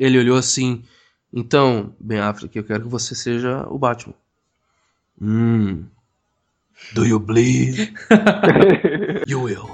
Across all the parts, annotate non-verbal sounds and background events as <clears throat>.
Ele olhou assim. Então, Ben Affleck, eu quero que você seja o Batman. Hum. Do you bleed? <laughs> you will.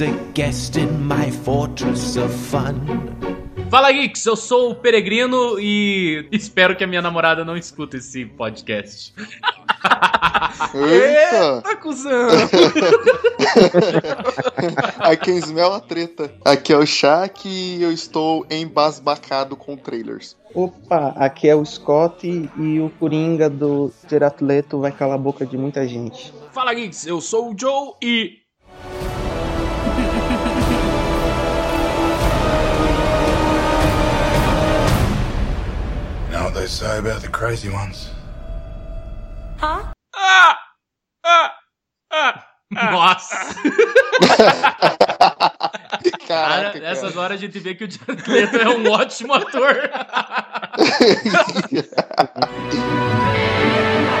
A guest in my fortress of fun. Fala Geeks, eu sou o Peregrino e espero que a minha namorada não escuta esse podcast. Eita! <laughs> cuzão! <laughs> Aqui é Ismel a treta. Aqui é o Shaq e eu estou embasbacado com trailers. Opa, aqui é o Scott e o Coringa do Gerard Leto vai calar a boca de muita gente. Fala Geeks, eu sou o Joe e they say about the crazy ones? Ah! Ah! Ah! Nossa! Cara, Caraca, nessas cara. horas a gente vê que o Jared Leto é um ótimo ator. <laughs>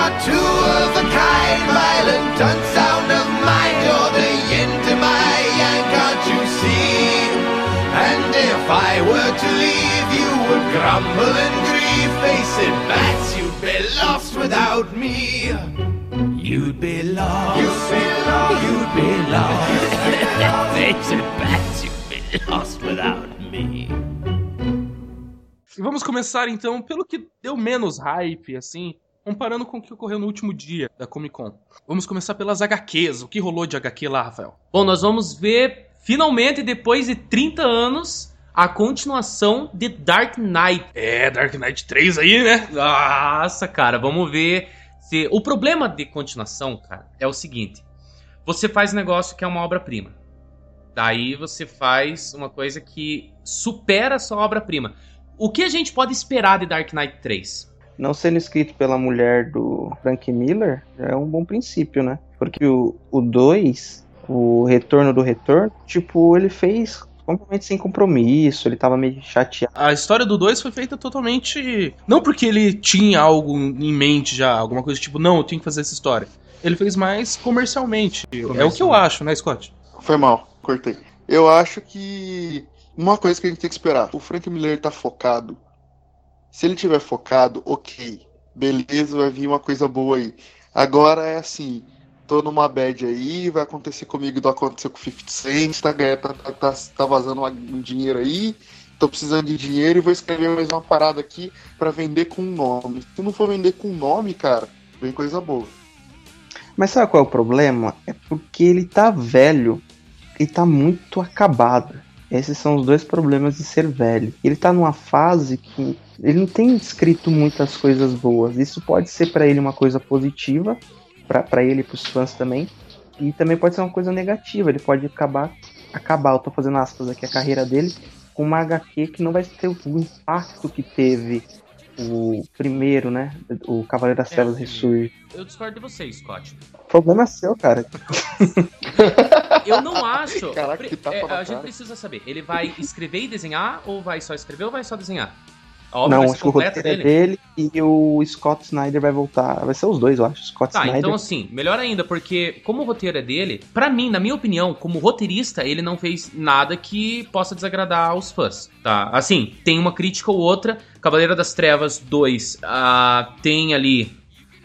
are two of a kind, violent, unsound of mind. You're the yin to my yang, can't you see? And if I were to leave, you would grumble and grieve. Face it, bats, you'd be lost without me. You'd be lost. You'd be lost. You'd be lost. <laughs> Face it, bats, you'd be lost without me. Vamos começar então pelo que deu menos hype, assim, comparando com o que ocorreu no último dia da Comic Con. Vamos começar pelas HQs. O que rolou de HQ lá, Rafael? Bom, nós vamos ver, finalmente, depois de 30 anos, a continuação de Dark Knight. É, Dark Knight 3 aí, né? Nossa, cara, vamos ver se. O problema de continuação, cara, é o seguinte: você faz um negócio que é uma obra-prima. Daí você faz uma coisa que supera a sua obra-prima. O que a gente pode esperar de Dark Knight 3? Não sendo escrito pela mulher do Frank Miller já é um bom princípio, né? Porque o 2, o Retorno do Retorno, tipo, ele fez completamente sem compromisso, ele tava meio chateado. A história do 2 foi feita totalmente. Não porque ele tinha algo em mente já, alguma coisa tipo, não, eu tenho que fazer essa história. Ele fez mais comercialmente. É o que eu acho, né, Scott? Foi mal, cortei. Eu acho que uma coisa que a gente tem que esperar, o Frank Miller tá focado. Se ele tiver focado, ok. Beleza, vai vir uma coisa boa aí. Agora é assim, tô numa bad aí, vai acontecer comigo que aconteceu com o 50 Cent, tá, tá, tá, tá, tá vazando um dinheiro aí, tô precisando de dinheiro e vou escrever mais uma parada aqui pra vender com nome. Se não for vender com nome, cara, vem coisa boa. Mas sabe qual é o problema? É porque ele tá velho e tá muito acabado. Esses são os dois problemas de ser velho. Ele tá numa fase que ele não tem escrito muitas coisas boas. Isso pode ser pra ele uma coisa positiva, pra pra ele e pros fãs também, e também pode ser uma coisa negativa. Ele pode acabar, acabar, eu tô fazendo aspas aqui, a carreira dele com uma HQ que não vai ter o impacto que teve o primeiro, né? O Cavaleiro das É, Trevas o Ressurge. Eu discordo de você, Scott. Problema seu, cara. <laughs> Eu não acho. Caraca, que tapa É, a gente cara. precisa saber. Ele vai escrever e desenhar? Ou vai só escrever ou vai só desenhar? A obra não, vai ser o completa roteiro dele? é dele e o Scott Snyder vai voltar. Vai ser os dois, eu acho. Scott Tá, Snyder. então assim, melhor ainda, porque como o roteiro é dele, pra mim, na minha opinião, como roteirista, ele não fez nada que possa desagradar aos fãs, tá? Assim, tem uma crítica ou outra, Cavaleira das Trevas 2 ah, tem ali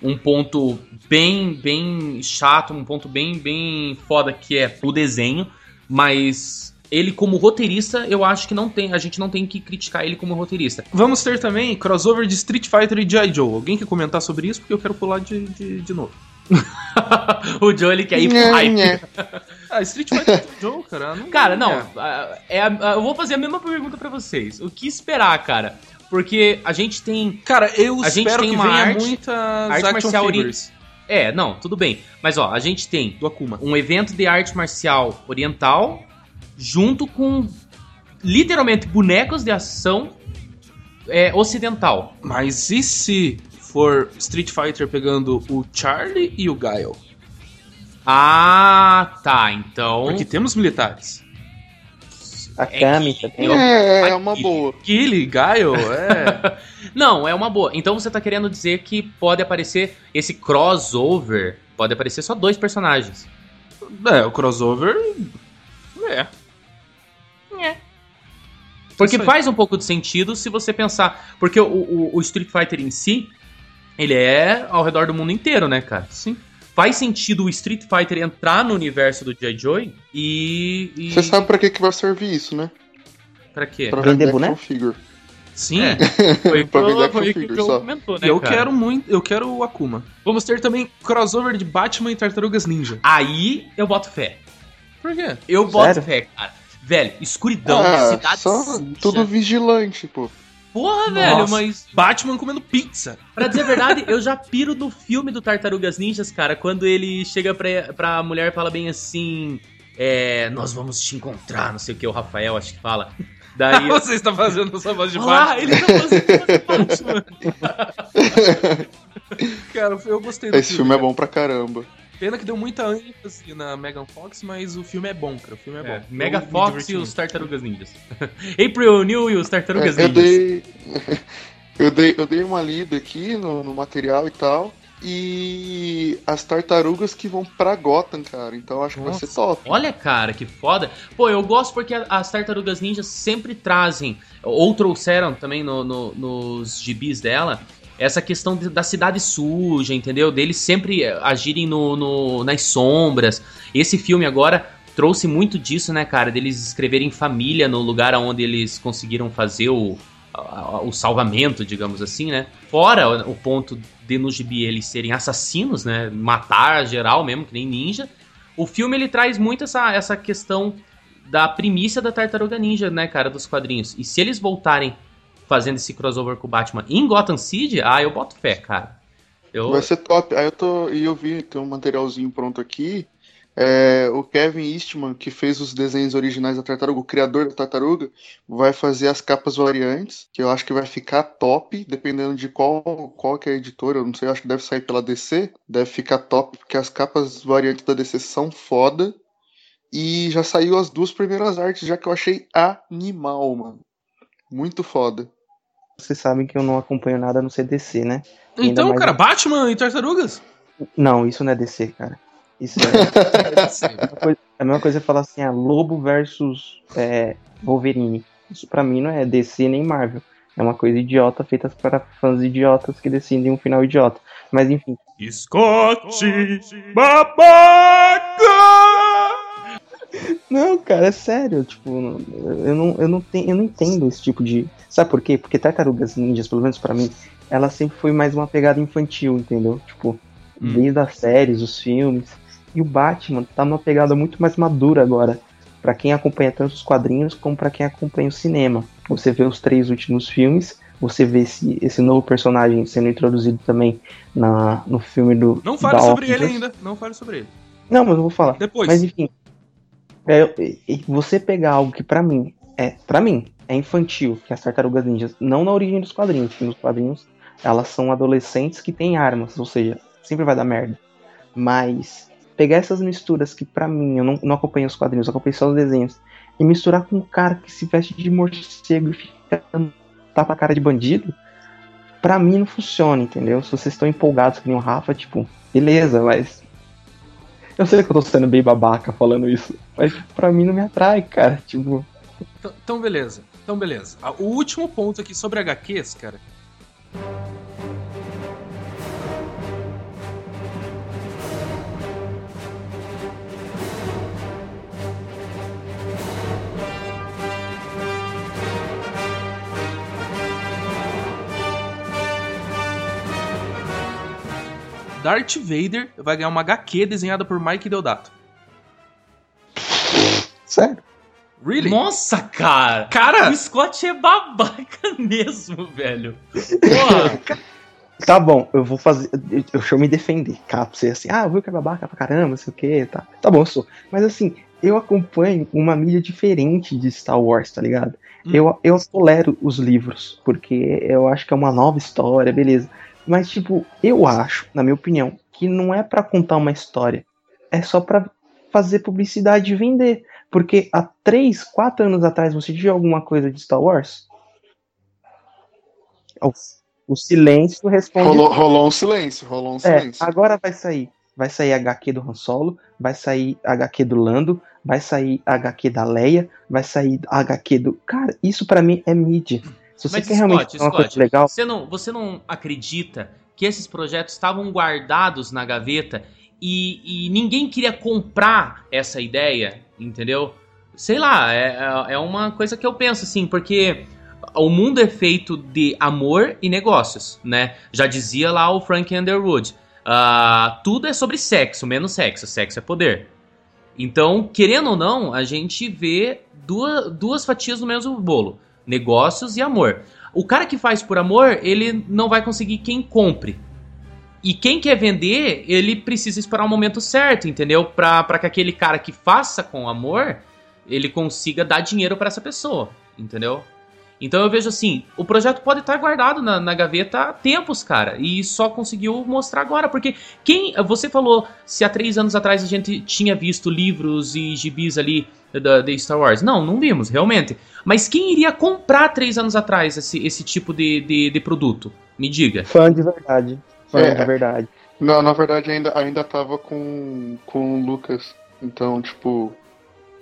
um ponto bem, bem chato, um ponto bem, bem foda que é o desenho, mas ele como roteirista, eu acho que não tem, a gente não tem que criticar ele como roteirista. Vamos ter também crossover de Street Fighter e G.I. Joe. Alguém quer comentar sobre isso? Porque eu quero pular de, de, de novo. <laughs> o Joe ele quer ir pro hype. <laughs> Ah, Street Fighter e G.I. Joe, cara. Não, Cara, não, é. ah, é ah, eu vou fazer a mesma pergunta pra vocês. O que esperar, cara? Porque a gente tem. Cara, eu A gente espero tem que uma venha arte- muitas arte marcial figures É, não, tudo bem. Mas ó, a gente tem do Akuma. um evento de arte marcial oriental junto com literalmente bonecos de ação é, ocidental. Mas e se for Street Fighter pegando o Charlie e o Guile? Ah, tá. Então. Porque temos militares. A é Kami que- também. É, é uma boa. Guile, Guile, é. <laughs> Não, é uma boa. Então você tá querendo dizer que pode aparecer esse crossover. Pode aparecer só dois personagens. é, o crossover. É. Porque Isso aí. faz um pouco de sentido se você pensar. Porque o, o- o Street Fighter em si, ele é ao redor do mundo inteiro, né, cara? Sim. Faz sentido o Street Fighter entrar no universo do J. Joy e. e... Você sabe pra que, que vai servir isso, né? Pra quê? Pra Vender vender boneco? figure. Sim. É. <laughs> Foi, Pra vender foi, action foi o que figure só. comentou, né? eu cara? quero muito. Eu quero o Akuma. Vamos ter também crossover de Batman e Tartarugas Ninja. Aí eu boto fé. Por quê? Eu boto Sério? fé, cara. Velho, escuridão, ah, cidade só suja. tudo vigilante, pô. Porra, velho, Nossa. mas Batman comendo pizza. Pra dizer a verdade, eu já piro do filme do Tartarugas Ninjas, cara, quando ele chega pra, pra mulher e fala bem assim. É, nós vamos te encontrar, não sei o que, o Rafael acho que fala. Daí. <laughs> Você está fazendo essa voz de Olha lá, Batman. ele tá fazendo Batman. <laughs> Cara, eu gostei do Esse filme é cara. bom pra caramba. Pena que deu muita ênfase na Megan Fox, mas o filme é bom, cara. O filme é bom. É, Mega Eu me Fox e os. Tartarugas Ninjas. <laughs> April New e os Tartarugas É, eu Ninjas. dei. <laughs> eu dei. Eu dei uma lida aqui no, no material e tal. E as tartarugas que vão pra Gotham, cara. Então eu acho que vai ser top. Olha, cara, que foda. Pô, eu gosto porque as tartarugas ninjas sempre trazem, ou trouxeram também no- no- nos gibis dela, essa questão da cidade suja, entendeu? Deles sempre eh, agirem no, no- nas sombras. Esse filme agora trouxe muito disso, né, cara? Deles escreverem família no lugar onde eles conseguiram fazer o, o salvamento, digamos assim, né? Fora o o ponto de no gibi eles serem assassinos, né? Matar geral mesmo, que nem ninja. O filme ele traz muito essa, essa questão da primícia da Tartaruga Ninja, né, cara, dos quadrinhos. E se eles voltarem fazendo esse crossover com o Batman em Gotham City, ah, eu boto fé, cara. Eu, Vai ser top. Aí eu tô. E eu vi, tem um materialzinho pronto aqui. É, o Kevin Eastman, que fez os desenhos originais da tartaruga, o criador da tartaruga, vai fazer as capas variantes, que eu acho que vai ficar top, dependendo de qual, qual que é a editora, eu não sei, eu acho que deve sair pela DC, deve ficar top, porque as capas variantes da DC são foda. E já saiu as duas primeiras artes, já que eu achei animal, mano. Muito foda. Vocês sabem que eu não acompanho nada no CDC, né? Então, mais- cara, Batman e Tartarugas? Não, isso não é DC, cara. Isso <laughs> é. a mesma coisa- a mesma coisa é falar assim, ah, Lobo versus é, Wolverine. Isso pra mim não é DC nem Marvel. É uma coisa idiota feita para fãs idiotas que decidem um final idiota. Mas enfim, Scott Babaca! Não, cara, é sério, tipo, eu não, eu não, tenho, eu não entendo esse tipo de. Sabe por quê? Porque Tartarugas Ninjas, pelo menos pra mim, ela sempre foi mais uma pegada infantil, entendeu? Tipo, Hum. desde as séries, os filmes. E o Batman tá numa pegada muito mais madura agora. Pra quem acompanha tanto os quadrinhos como pra quem acompanha o cinema. Você vê os três últimos filmes, você vê esse, esse novo personagem sendo introduzido também na, no filme do. Não fale sobre ele Avengers. ainda. Não fale sobre ele. Não, mas eu vou falar. Depois. Mas enfim, é, você pegar algo que pra mim é, para mim, é infantil, que as Tartarugas Ninjas, não na origem dos quadrinhos, porque nos quadrinhos elas são adolescentes que têm armas, ou seja, sempre vai dar merda. Mas pegar essas misturas que pra mim, eu não, não acompanho os quadrinhos, eu acompanho só os desenhos, e misturar com um cara que se veste de morcego e fica tapa a cara de bandido, pra mim não funciona, entendeu? Se vocês estão empolgados que nem o Rafa, tipo, beleza, mas. Eu sei que eu tô sendo bem babaca falando isso, mas pra mim não me atrai, cara. Tipo, Então, então, beleza. Então, beleza. Ah, O último ponto aqui sobre HQs, cara. Darth Vader vai ganhar uma HQ desenhada por Mike Deodato. sério. Really? Nossa, cara! Cara! O Scott é babaca <laughs> mesmo, velho. Porra! <laughs> Tá bom, eu vou fazer. eu- Deixa eu me defender. Cara, pra você assim, ah, eu vi que é babaca pra caramba, não sei o que, tá. Tá bom, eu sou. Mas assim, eu acompanho uma mídia diferente de Star Wars, tá ligado? Hum. Eu, eu tolero os livros, porque eu acho que é uma nova história, beleza. Mas, tipo, eu acho, na minha opinião, que não é pra contar uma história. É só pra fazer publicidade e vender. Porque há 3, 4 anos atrás você tinha alguma coisa de Star Wars? O, o silêncio responde Rolou, rolou um silêncio, rolou um é, silêncio. agora vai sair. Vai sair HQ do Han Solo, vai sair HQ do Lando, vai sair HQ da Leia, vai sair HQ do. Cara, isso pra mim é mídia. Se você Mas, quer Scott, uma Scott, coisa legal, Você não, você não acredita que esses projetos estavam guardados na gaveta e, e ninguém queria comprar essa ideia, entendeu? Sei lá, é, é- é uma coisa que eu penso assim, porque o mundo é feito de amor e negócios, né? Já dizia lá o Frank Underwood. ah, tudo é sobre sexo, menos sexo. Sexo é poder. Então, querendo ou não, a gente vê duas, duas fatias do mesmo bolo: negócios e amor. O cara que faz por amor, ele não vai conseguir quem compre. E quem quer vender, ele precisa esperar o momento certo, entendeu? Pra, pra que aquele cara que faça com amor, ele consiga dar dinheiro pra essa pessoa, entendeu? Então eu vejo assim, o projeto pode estar guardado na, na gaveta há tempos, cara, e só conseguiu mostrar agora, porque quem, você falou se há três anos atrás a gente tinha visto livros e gibis ali da, de Star Wars. Não, não vimos, realmente. Mas quem iria comprar três anos atrás esse, esse tipo de, de, de produto? Me diga. fã de verdade. Fã É. de verdade. Não, na verdade ainda, ainda tava com, com o Lucas. Então, tipo,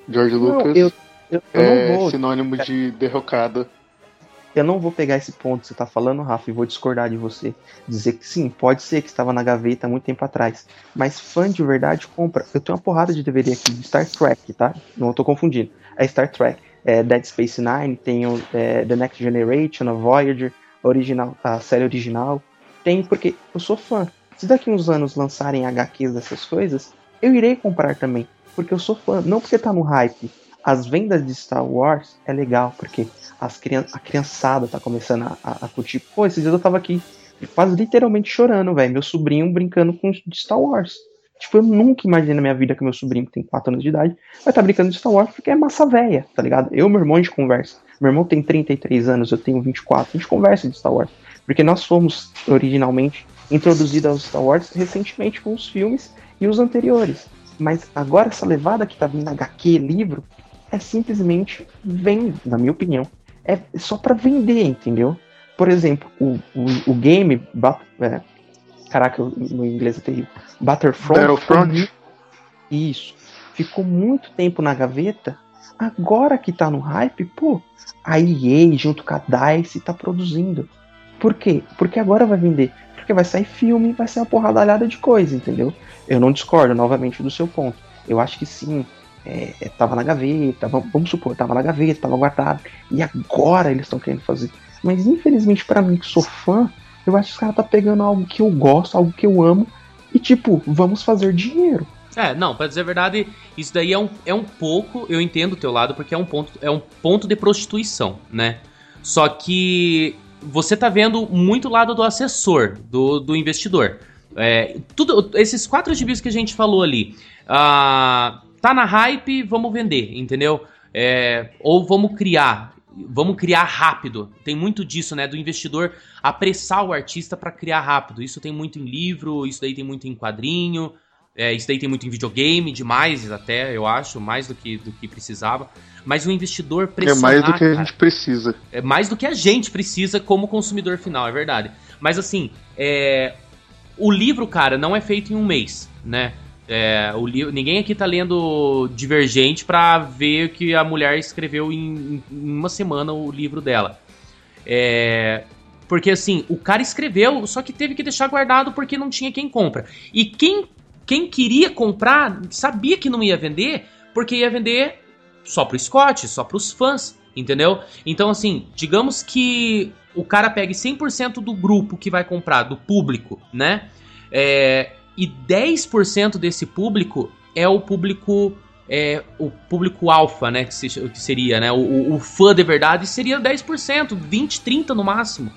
George Não, Lucas eu, eu, eu é não vou. sinônimo de derrocada. Eu não vou pegar esse ponto que você tá falando, Rafa, e vou discordar de você. Dizer que sim, pode ser que estava na gaveta há muito tempo atrás. Mas fã de verdade compra. Eu tenho uma porrada de DVD aqui de Star Trek, tá? Não tô confundindo. É Star Trek. É Dead Space Nine, tem o, é, The Next Generation, a Voyager, original, a série original. Tem porque eu sou fã. Se daqui uns anos lançarem HQs dessas coisas, eu irei comprar também. Porque eu sou fã. Não porque tá no hype. As vendas de Star Wars é legal, porque as crian a criançada tá começando a, a, a curtir. Pô, esses dias eu tava aqui quase literalmente chorando, velho. Meu sobrinho brincando com Star Wars. Tipo, eu nunca imaginei na minha vida que meu sobrinho, que tem 4 anos de idade, vai estar brincando de Star Wars porque é massa velha, tá ligado? Eu e meu irmão a gente conversa. Meu irmão tem 33 anos, eu tenho 24. A gente conversa de Star Wars. Porque nós fomos originalmente introduzidos aos Star Wars recentemente com os filmes e os anteriores. Mas agora essa levada que tá vindo HQ, livro, é simplesmente vem, na minha opinião, é só pra vender, entendeu? Por exemplo, o, o, o game, é, caraca, no inglês é terrível, Battlefront, Battlefront? ficou isso, ficou muito tempo na gaveta, agora que tá no hype, pô, a EA junto com a DICE tá produzindo. Por quê? Porque agora vai vender. Porque vai sair filme, vai sair uma porradalhada de coisa, entendeu? Eu não discordo, novamente, do seu ponto. Eu acho que sim, é, é, tava na gaveta, vamos, vamos supor, tava na gaveta, tava guardado, e agora eles estão querendo fazer. Mas infelizmente pra mim que sou fã, eu acho que os caras tá pegando algo que eu gosto, algo que eu amo, e tipo, vamos fazer dinheiro. É, não, pra dizer a verdade, isso daí é um, é um pouco, eu entendo o teu lado, porque é um ponto, é um ponto de prostituição, né? Só que você tá vendo muito lado do assessor, do, do investidor. É, tudo, esses quatro gibis que a gente falou ali, ah, tá na hype, vamos vender, entendeu? É, ou vamos criar, vamos criar rápido. Tem muito disso, né? Do investidor apressar o artista pra criar rápido. Isso tem muito em livro, isso daí tem muito em quadrinho. É, isso daí tem muito em videogame, demais até, eu acho, mais do que, do que precisava. Mas o investidor É pressionar, mais do que a gente precisa. é mais do que a gente precisa como consumidor final, é verdade. Mas assim, é, o livro, cara, não é feito em um mês, né? É, o li- ninguém aqui tá lendo Divergente pra ver que a mulher escreveu em, em uma semana o livro dela. É, porque assim, o cara escreveu, só que teve que deixar guardado porque não tinha quem compra. E quem, quem queria comprar sabia que não ia vender, porque ia vender só pro Scott, só pros fãs, entendeu? Então, assim, digamos que o cara pegue 100% do grupo que vai comprar, do público, né? É, e 10% desse público é o público. É, o público alfa, né? Que, se- que seria, né? O, o- fã de verdade seria 10%, 20, 30% no máximo.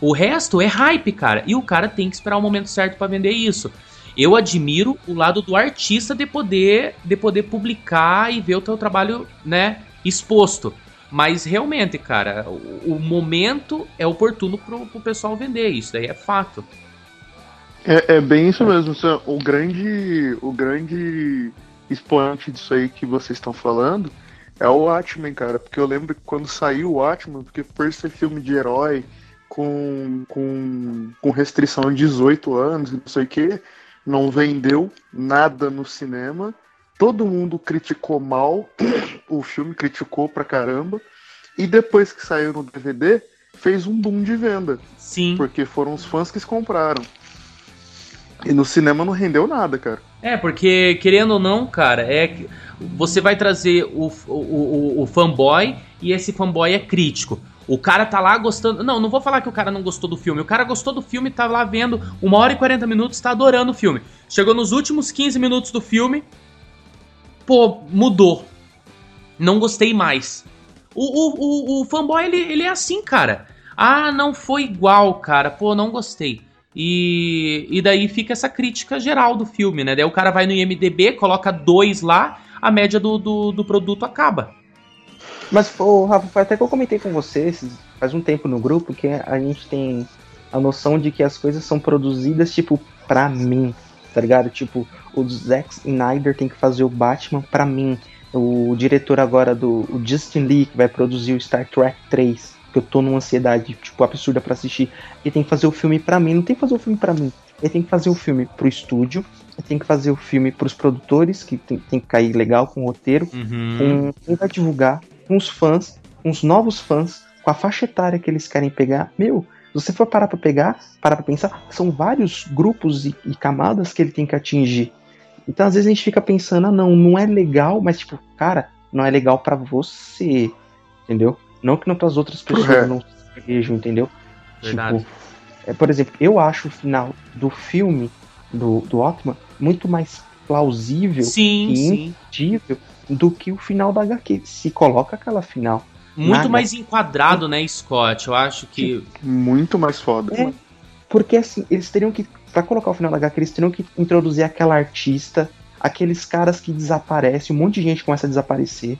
O resto é hype, cara. E o cara tem que esperar o momento certo pra vender isso. Eu admiro o lado do artista de poder, de poder publicar e ver o teu trabalho, né, exposto. Mas realmente, cara, o, o momento é oportuno pro, pro pessoal vender. Isso daí é fato. É, é bem isso mesmo. Sam. O grande, o grande expoente disso aí que vocês estão falando é o Watchmen, cara. Porque eu lembro que quando saiu o Watchmen, porque por ser filme de herói com, com, com restrição de 18 anos e não sei o que, não vendeu nada no cinema. Todo mundo criticou mal, o filme criticou pra caramba. E depois que saiu no DVD, fez um boom de venda. Sim. Porque foram os fãs que compraram. E no cinema não rendeu nada, cara. É, porque querendo ou não, cara, é você vai trazer o, o, o, o fanboy e esse fanboy é crítico. O cara tá lá gostando. Não, não vou falar que o cara não gostou do filme. O cara gostou do filme, tá lá vendo uma hora e 40 minutos, tá adorando o filme. Chegou nos últimos 15 minutos do filme, pô, mudou. Não gostei mais. O, o, o, o fanboy, ele, ele é assim, cara. Ah, não foi igual, cara. Pô, não gostei. E, e daí fica essa crítica geral do filme, né? Daí o cara vai no IMDB, coloca dois lá, a média do, do, do produto acaba. Mas, ô, Rafa, foi até que eu comentei com você esses- faz um tempo no grupo que a gente tem a noção de que as coisas são produzidas, tipo, pra mim, tá ligado? Tipo, o Zack Snyder tem que fazer o Batman pra mim. O diretor agora do Justin Lee, que vai produzir o Star Trek 3, que eu tô numa ansiedade, tipo, absurda pra assistir, ele tem que fazer o filme pra mim. Não tem que fazer o filme pra mim. Ele tem que fazer o filme pro estúdio, ele tem que fazer o filme pros produtores, que tem, tem que cair legal com o roteiro, com quem vai divulgar, com os fãs, com os novos fãs, com a faixa etária que eles querem pegar. Meu, se você for parar pra pegar, parar pra pensar, são vários grupos e, e camadas que ele tem que atingir. Então às vezes a gente fica pensando, ah não, não é legal, mas tipo, cara, não é legal pra você, entendeu? Não que não pras outras pessoas É. não sejam, entendeu? Verdade. Tipo, é, por exemplo, eu acho o final do filme do, do Otman muito mais plausível Sim, e sim. do que o final da HQ. Se coloca aquela final. Muito mais enquadrado, né, Scott? Eu acho que. Muito mais foda. É, porque assim, eles teriam que, pra colocar o final da HQ, eles teriam que introduzir aquela artista, aqueles caras que desaparecem, um monte de gente começa a desaparecer,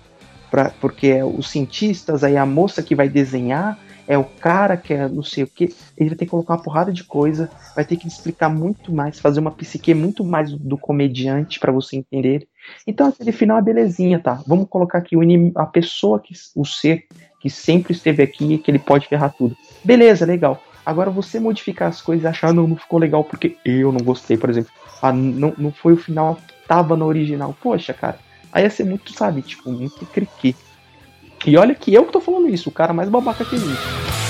pra, porque é os cientistas, aí a moça que vai desenhar, é o cara que é não sei o que, ele vai ter que colocar uma porrada de coisa, vai ter que explicar muito mais, fazer uma psique muito mais do comediante pra você entender. Então aquele final é belezinha, tá? Vamos colocar aqui o a pessoa que o ser que sempre esteve aqui e que ele pode ferrar tudo. Beleza, legal. Agora você modificar as coisas e achar, não, não ficou legal porque eu não gostei, por exemplo. Ah, não, não foi o final que tava no original. Poxa, cara. Aí ia ser muito, sabe, tipo, muito criqui. E olha que eu que tô falando isso, o cara mais babaca que existe.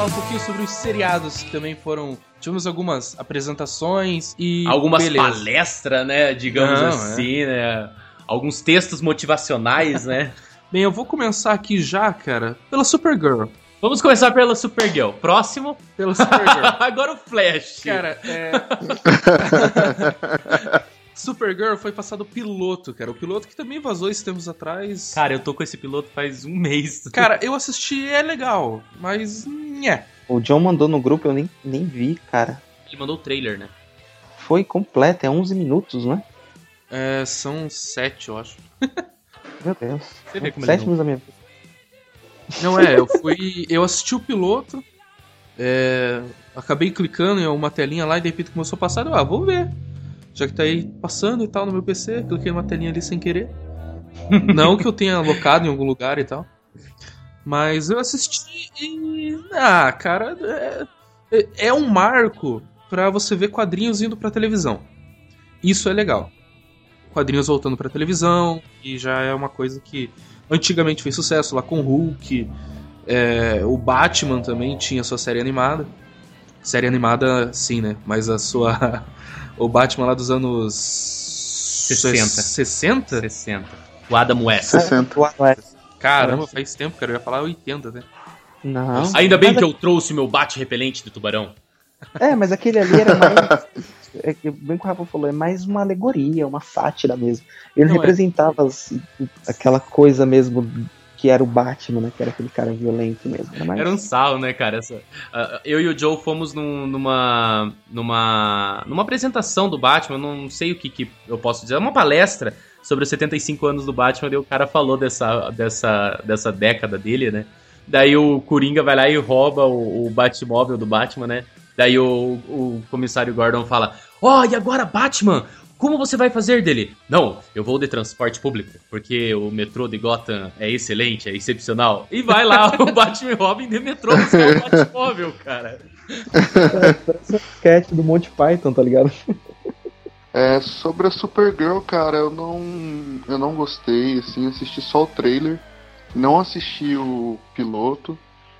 Falar um pouquinho sobre os seriados que também foram. Tivemos algumas apresentações e. Algumas palestras, né? Digamos Não, assim, né? Alguns textos motivacionais, né? <laughs> Bem, eu vou começar aqui já, cara, pela Supergirl. Vamos começar pela Supergirl. Próximo. Pelo Supergirl. <laughs> Agora o Flash. Cara, é. <laughs> Supergirl foi passado o piloto, cara. O piloto que também vazou esses tempos atrás. Cara, eu tô com esse piloto faz um <laughs> mês. Cara, eu assisti, é legal, mas. Nhé. O John mandou no grupo, eu nem, nem vi, cara. Ele mandou o trailer, né? Foi completo, é 11 minutos, né? É, são sete, eu acho. <laughs> Meu Deus. Você vê como ele Sete não- minutos da minha vida. Não é, eu fui. Eu assisti o piloto. é, acabei clicando em uma telinha lá e de repente começou a passar. Eu, ah, vou ver. Já que tá aí passando e tal no meu PC, cliquei numa telinha ali sem querer. <laughs> Não que eu tenha alocado em algum lugar e tal. Mas eu assisti e. Ah, cara, é, é- é um marco pra você ver quadrinhos indo pra televisão. Isso é legal. Quadrinhos voltando pra televisão, e já é uma coisa que antigamente fez sucesso lá com o Hulk. é, o Batman também tinha sua série animada. Série animada, sim, né? Mas a sua. <laughs> O Batman lá dos anos. 60. 60? 60. O Adam West. 60. Ué, Caramba, faz tempo, cara. Eu ia falar 80, né? Não. Ainda bem que eu trouxe o meu bate repelente de tubarão. É, mas aquele ali era mais. <laughs> É que, bem que o Rafa falou, é mais uma alegoria, uma sátira mesmo. Ele Não, é. representava assim, aquela coisa mesmo que era o Batman, né? Que era aquele cara violento mesmo. Era, mais... Era um sal, né, cara? Essa- ah, eu e o Joe fomos num- numa, numa, numa apresentação do Batman, não sei o que, que eu posso dizer, é uma palestra sobre os 75 anos do Batman, e o cara falou dessa, dessa, dessa década dele, né? Daí o Coringa vai lá e rouba o, o Batmóvel do Batman, né? Daí o, o comissário Gordon fala: Ó, e agora Batman? Como você vai fazer dele? Não, eu vou de transporte público, porque o metrô de Gotham é excelente, é excepcional. E vai lá <laughs> o Batman Robin de metrô buscar o Batmóvel, cara. Parece um sketch do Monty Python, tá ligado? É, sobre a Supergirl, cara, eu não, eu não gostei, assim, assisti só o trailer, não assisti o piloto,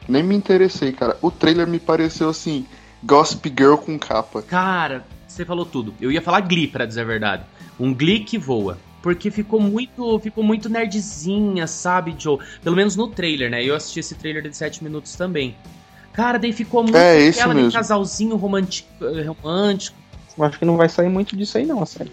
nem me interessei, cara. O trailer me pareceu assim, Gossip Girl com capa. Cara, você falou tudo. Eu ia falar Glee, pra dizer a verdade. Um Glee que voa. Porque ficou muito, ficou muito nerdzinha, sabe, Joe? Pelo menos no trailer, né? Eu assisti esse trailer de 7 minutos também. Cara, daí ficou muito É, aquela de casalzinho romântico, romântico. Eu acho que não vai sair muito disso aí, não, sério.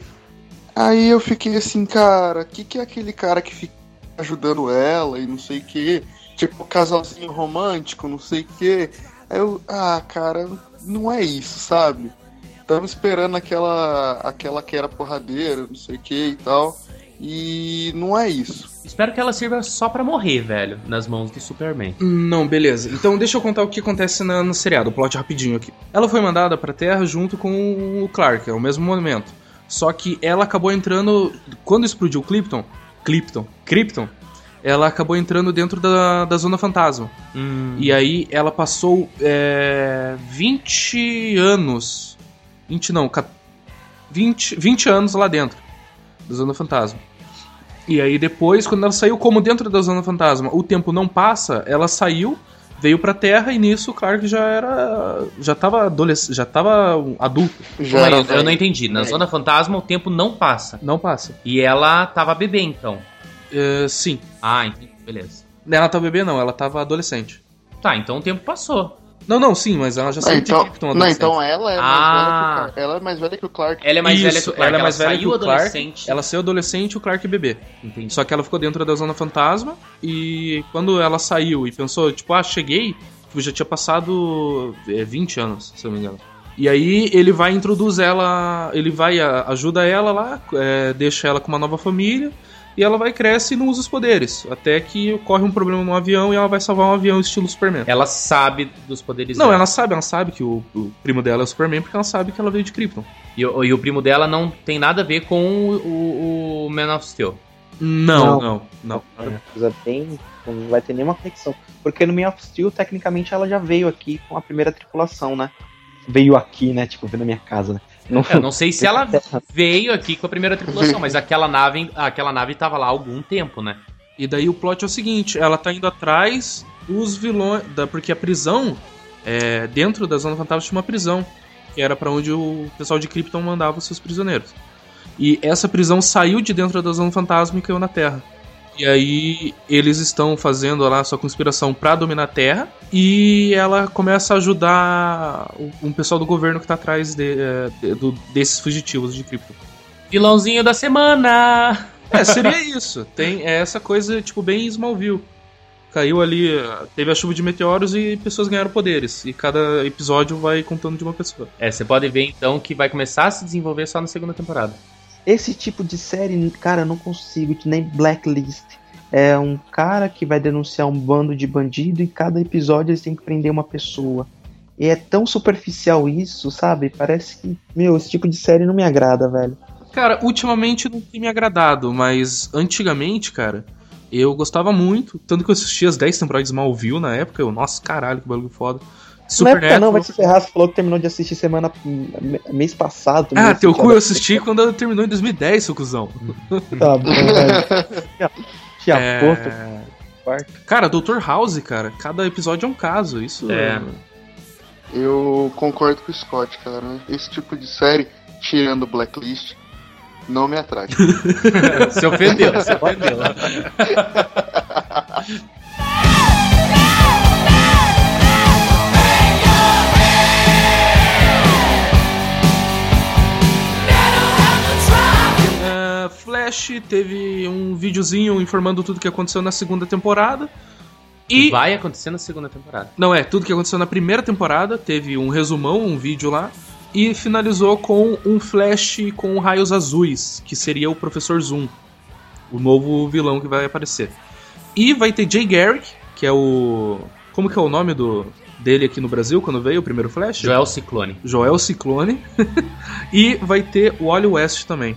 Aí eu fiquei assim, cara, que que é aquele cara que fica ajudando ela e não sei o que, tipo casalzinho romântico, não sei o que. Aí eu, ah, cara, não é isso, sabe? Tava esperando aquela, aquela que era porradeira, não sei o que e tal, e não é isso. Espero que ela sirva só pra morrer, velho, nas mãos do Superman. Não, beleza. Então deixa eu contar o que acontece na- no seriado, o plot rapidinho aqui. Ela foi mandada pra Terra junto com o Clark, ao mesmo momento. Só que ela acabou entrando. Quando explodiu o Krypton, Krypton, Krypton, ela acabou entrando dentro da, da Zona Fantasma. Hum, E aí ela passou é, 20 anos. 20 não, ca- 20, 20 anos lá dentro da Zona Fantasma. E aí depois, quando ela saiu como dentro da Zona Fantasma, o tempo não passa, ela saiu, veio pra Terra e nisso o Clark já era. já tava adolescente, já tava adulto. Já eu, eu não entendi. Na É. Zona Fantasma o tempo não passa. Não passa. E ela tava bebê, então. É, sim. Ah, entendi. Beleza. Ela tava bebê, não, ela tava adolescente. Tá, então o tempo passou. Não, não, sim, mas ela já saiu então, de Krypton não, então ela é, Ah. mais velha que o Clark. ela é mais velha que o Clark. Ela é mais velha que Isso, o Clark. ela é mais velha saiu que o Clark. adolescente. Ela saiu adolescente e o Clark bebê. Entendi. Só que ela ficou dentro da Zona Fantasma e quando ela saiu e pensou, tipo, ah, cheguei, tipo, já tinha passado é, 20 anos, se eu não me engano. E aí ele vai e introduz ela, ele vai, ajuda ela lá, é, deixa ela com uma nova família e ela vai, cresce e não usa os poderes. Até que ocorre um problema no avião e ela vai salvar um avião estilo Superman. Ela sabe dos poderes Não, dela. ela sabe, ela sabe que o, o primo dela é o Superman porque ela sabe que ela veio de Krypton. E, o- e o primo dela não tem nada a ver com o, o- o Man of Steel. Não, Não. não, não. É uma coisa bem. Não vai ter nenhuma conexão. Porque no Man of Steel, tecnicamente, ela já veio aqui com a primeira tripulação, né? Veio aqui, né? Tipo, veio na minha casa, né? Não, Eu não sei se ela <laughs> veio aqui com a primeira tripulação, mas aquela nave, aquela nave tava lá há algum tempo, né? E daí o plot é o seguinte, ela tá indo atrás dos vilões, da, porque a prisão, é, dentro da Zona Fantasma tinha uma prisão, que era pra onde o pessoal de Krypton mandava os seus prisioneiros. E essa prisão saiu de dentro da Zona Fantasma e caiu na Terra. E aí eles estão fazendo lá sua conspiração pra dominar a Terra. E ela começa a ajudar um pessoal do governo que tá atrás de- eh, de- do- desses fugitivos de cripto. Vilãozinho da semana! É, seria isso. Tem é essa coisa, tipo, bem Smallville. Caiu ali, teve a chuva de meteoros e pessoas ganharam poderes. E cada episódio vai contando de uma pessoa. É, você pode ver então que vai começar a se desenvolver só na segunda temporada. Esse tipo de série, cara, eu não consigo, que nem Blacklist. É um cara que vai denunciar um bando de bandido e cada episódio eles têm que prender uma pessoa. E é tão superficial isso, sabe? Parece que, meu, esse tipo de série não me agrada, velho. Cara, ultimamente não tem me agradado, mas antigamente, cara, eu gostava muito. Tanto que eu assisti as 10 temporadas de Smallville na época. Eu, nossa, caralho, que bagulho foda. Não é época não, vai Supernatural. se ferrar, você falou que terminou de assistir semana mês passado. Ah, mês teu cu eu assisti quando terminou em 2010, seu cuzão. Tá bom, velho. Tinha- É. Cara, Dr. House, cara, cada episódio é um caso. Isso É. Eu concordo com o Scott, cara. Esse tipo de série, tirando Blacklist, não me atrai. <laughs> se ofendeu, se ofendeu. <laughs> Flash teve um videozinho informando tudo que aconteceu na segunda temporada. E. Vai acontecer na segunda temporada. Não, é, tudo que aconteceu na primeira temporada. Teve um resumão, um vídeo lá. E finalizou com um Flash com raios azuis, que seria o Professor Zoom. O novo vilão que vai aparecer. E vai ter Jay Garrick, que é o. Como que é o nome do dele aqui no Brasil quando veio o primeiro Flash? Joel Ciclone. Joel Ciclone. <laughs> e vai ter o Wally West também.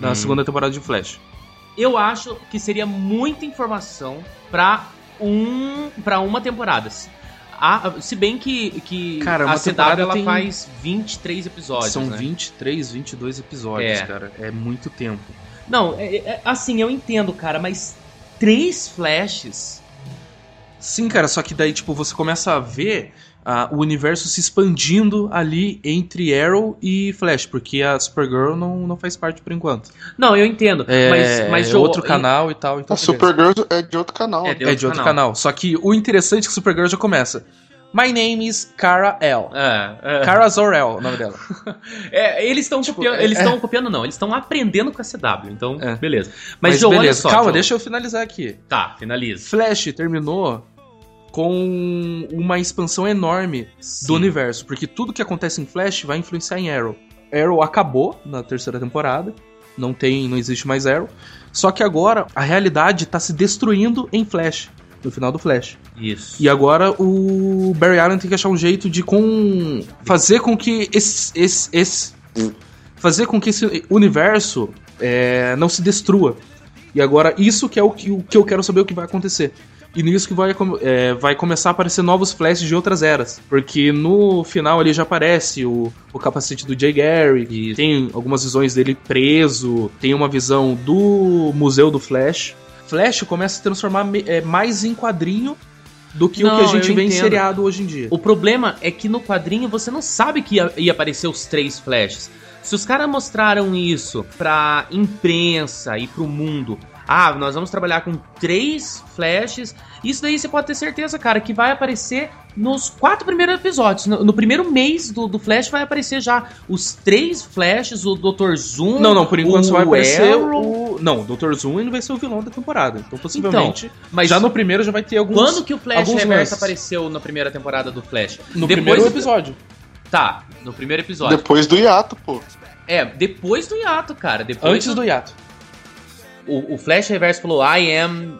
Na Hum. segunda temporada de Flash. Eu acho que seria muita informação pra um para uma temporada. A- se bem que, que Cara, a CW ela tem- faz 23 episódios, São né? 23, 22 episódios, É. cara. É muito tempo. Não, é- é- assim, eu entendo, cara, mas três flashes. Sim, cara, só que daí, tipo, você começa a ver ah, o universo se expandindo ali entre Arrow e Flash, porque a Supergirl não, não faz parte por enquanto. Não, eu entendo, É, mas mas é Joel- outro canal e tal. Então A. Supergirl é de outro canal. É, é de outro canal. Só que o interessante é que Supergirl já começa. My name is Kara L. É, é. Kara Zor-El, o nome dela. <laughs> É, eles estão Tipo, copiando, é- eles estão copiando não, eles estão aprendendo com a CW, então É. beleza. Mas, Mas, Joe, olha beleza, só, calma, Joe. deixa eu finalizar aqui. Tá, finaliza. Flash terminou com uma expansão enorme Sim. do universo, porque tudo que acontece em Flash vai influenciar em Arrow. Arrow acabou na terceira temporada, não tem, não existe mais Arrow. Só que agora a realidade tá se destruindo em Flash, no final do Flash. Isso. E agora o Barry Allen tem que achar um jeito de com fazer com que esse, esse, esse fazer com que esse universo é, não se destrua. E agora isso que é o que, o que eu quero saber o que vai acontecer. E nisso que vai, é, vai começar a aparecer novos flashes de outras eras. Porque no final ali já aparece o, o capacete do Jay Garrick, tem algumas visões dele preso, tem uma visão do Museu do Flash. Flash começa a se transformar é, mais em quadrinho do que o Não, que a gente vê em entendo. seriado hoje em dia. O problema é que no quadrinho você não sabe que ia, ia aparecer os três flashes. Se os caras mostraram isso pra imprensa e pro mundo, ah, nós vamos trabalhar com três flashes, isso daí você pode ter certeza, cara, que vai aparecer nos quatro primeiros episódios. No, no primeiro mês do, do Flash vai aparecer já os três flashes, o Dr. Zoom. Não, não, por enquanto só vai aparecer Arrow. o. Não, o Dr. Zoom ele vai ser o vilão da temporada. Então, possivelmente. Mas já no primeiro já vai ter alguns. Quando que o Flash Reverso lances. apareceu na primeira temporada do Flash? No Depois primeiro do- episódio. Tá, no primeiro episódio. Depois do hiato, pô. É, depois do hiato, cara. Depois Antes do hiato. O, o Flash Reverso falou, I am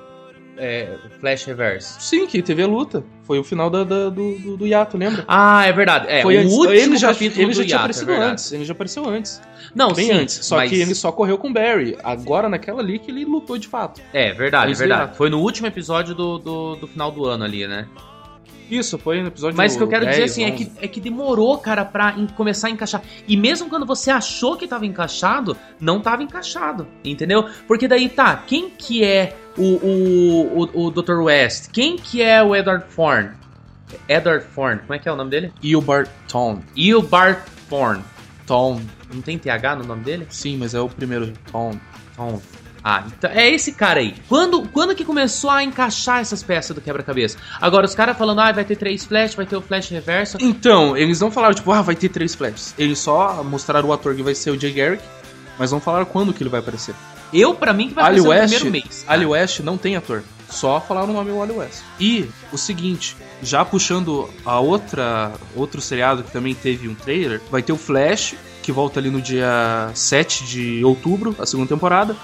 é, Flash Reverso. Sim, que teve a luta. Foi o final da, da- do, do, do hiato, lembra? Ah, é verdade. É, Foi o antes. último ele já, capítulo ele já tinha hiato, aparecido é antes. Ele já apareceu antes. Não, bem sim, antes. Só mas- que ele só correu com o Barry. Agora, naquela ali, que ele lutou de fato. É, verdade, é verdade. Foi no último episódio do, do, do final do ano ali, né? Isso, foi no episódio Mas o que eu quero 10, dizer assim é 11. que, é que demorou, cara, pra em- começar a encaixar. E mesmo quando você achou que tava encaixado, não tava encaixado, entendeu? Porque daí tá, quem que é o, o, o, o Dr. West? Quem que é o Edward Thorne? Edward Thorne, como é que é o nome dele? E o Barton. E o Bart Thorne. Tom. Não tem TH no nome dele? Sim, mas é o primeiro Tom. Tom. Ah, então é esse cara aí. Quando, quando que começou a encaixar essas peças do quebra-cabeça? Agora, os caras falando, ah, vai ter três flash, vai ter o flash reverso. Então, eles não falaram, tipo, ah, vai ter três flashes. Eles só mostraram o ator que vai ser o Jay Garrick, mas não falaram quando que ele vai aparecer. Eu, pra mim, que vai Ali aparecer no West, primeiro mês. Ali West não tem ator. Só falaram o nome Wally West. E o seguinte, já puxando a outra outro seriado que também teve um trailer, vai ter o Flash, que volta ali no dia 7 de outubro, a segunda temporada.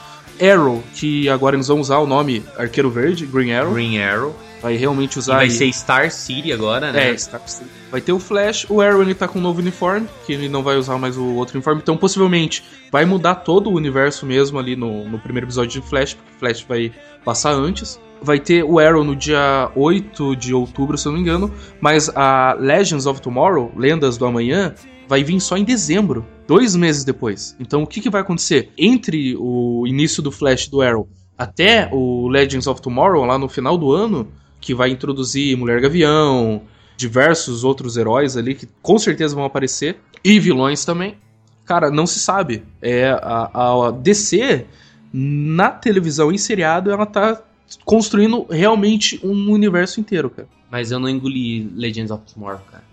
Arrow, que agora eles vão usar o nome Arqueiro Verde, Green Arrow. Green Arrow. Vai realmente E usar vai aí- ser Star City agora, né? é, Star City. Vai ter o Flash, o Arrow ele tá com um novo uniforme, que ele não vai usar mais o outro uniforme, então possivelmente vai mudar todo o universo mesmo ali no, no primeiro episódio de Flash, porque Flash vai passar antes. Vai ter o Arrow no dia 8 de outubro, se eu não me engano, mas a Legends of Tomorrow, Lendas do Amanhã, vai vir só em dezembro, dois meses depois. Então o que, que vai acontecer? Entre o início do Flash do Arrow até o Legends of Tomorrow, lá no final do ano, que vai introduzir Mulher Gavião, diversos outros heróis ali que com certeza vão aparecer, e vilões também. Cara, não se sabe. É a, a DC na televisão em seriado, ela tá construindo realmente um universo inteiro, cara. Mas eu não engoli Legends of Tomorrow, cara.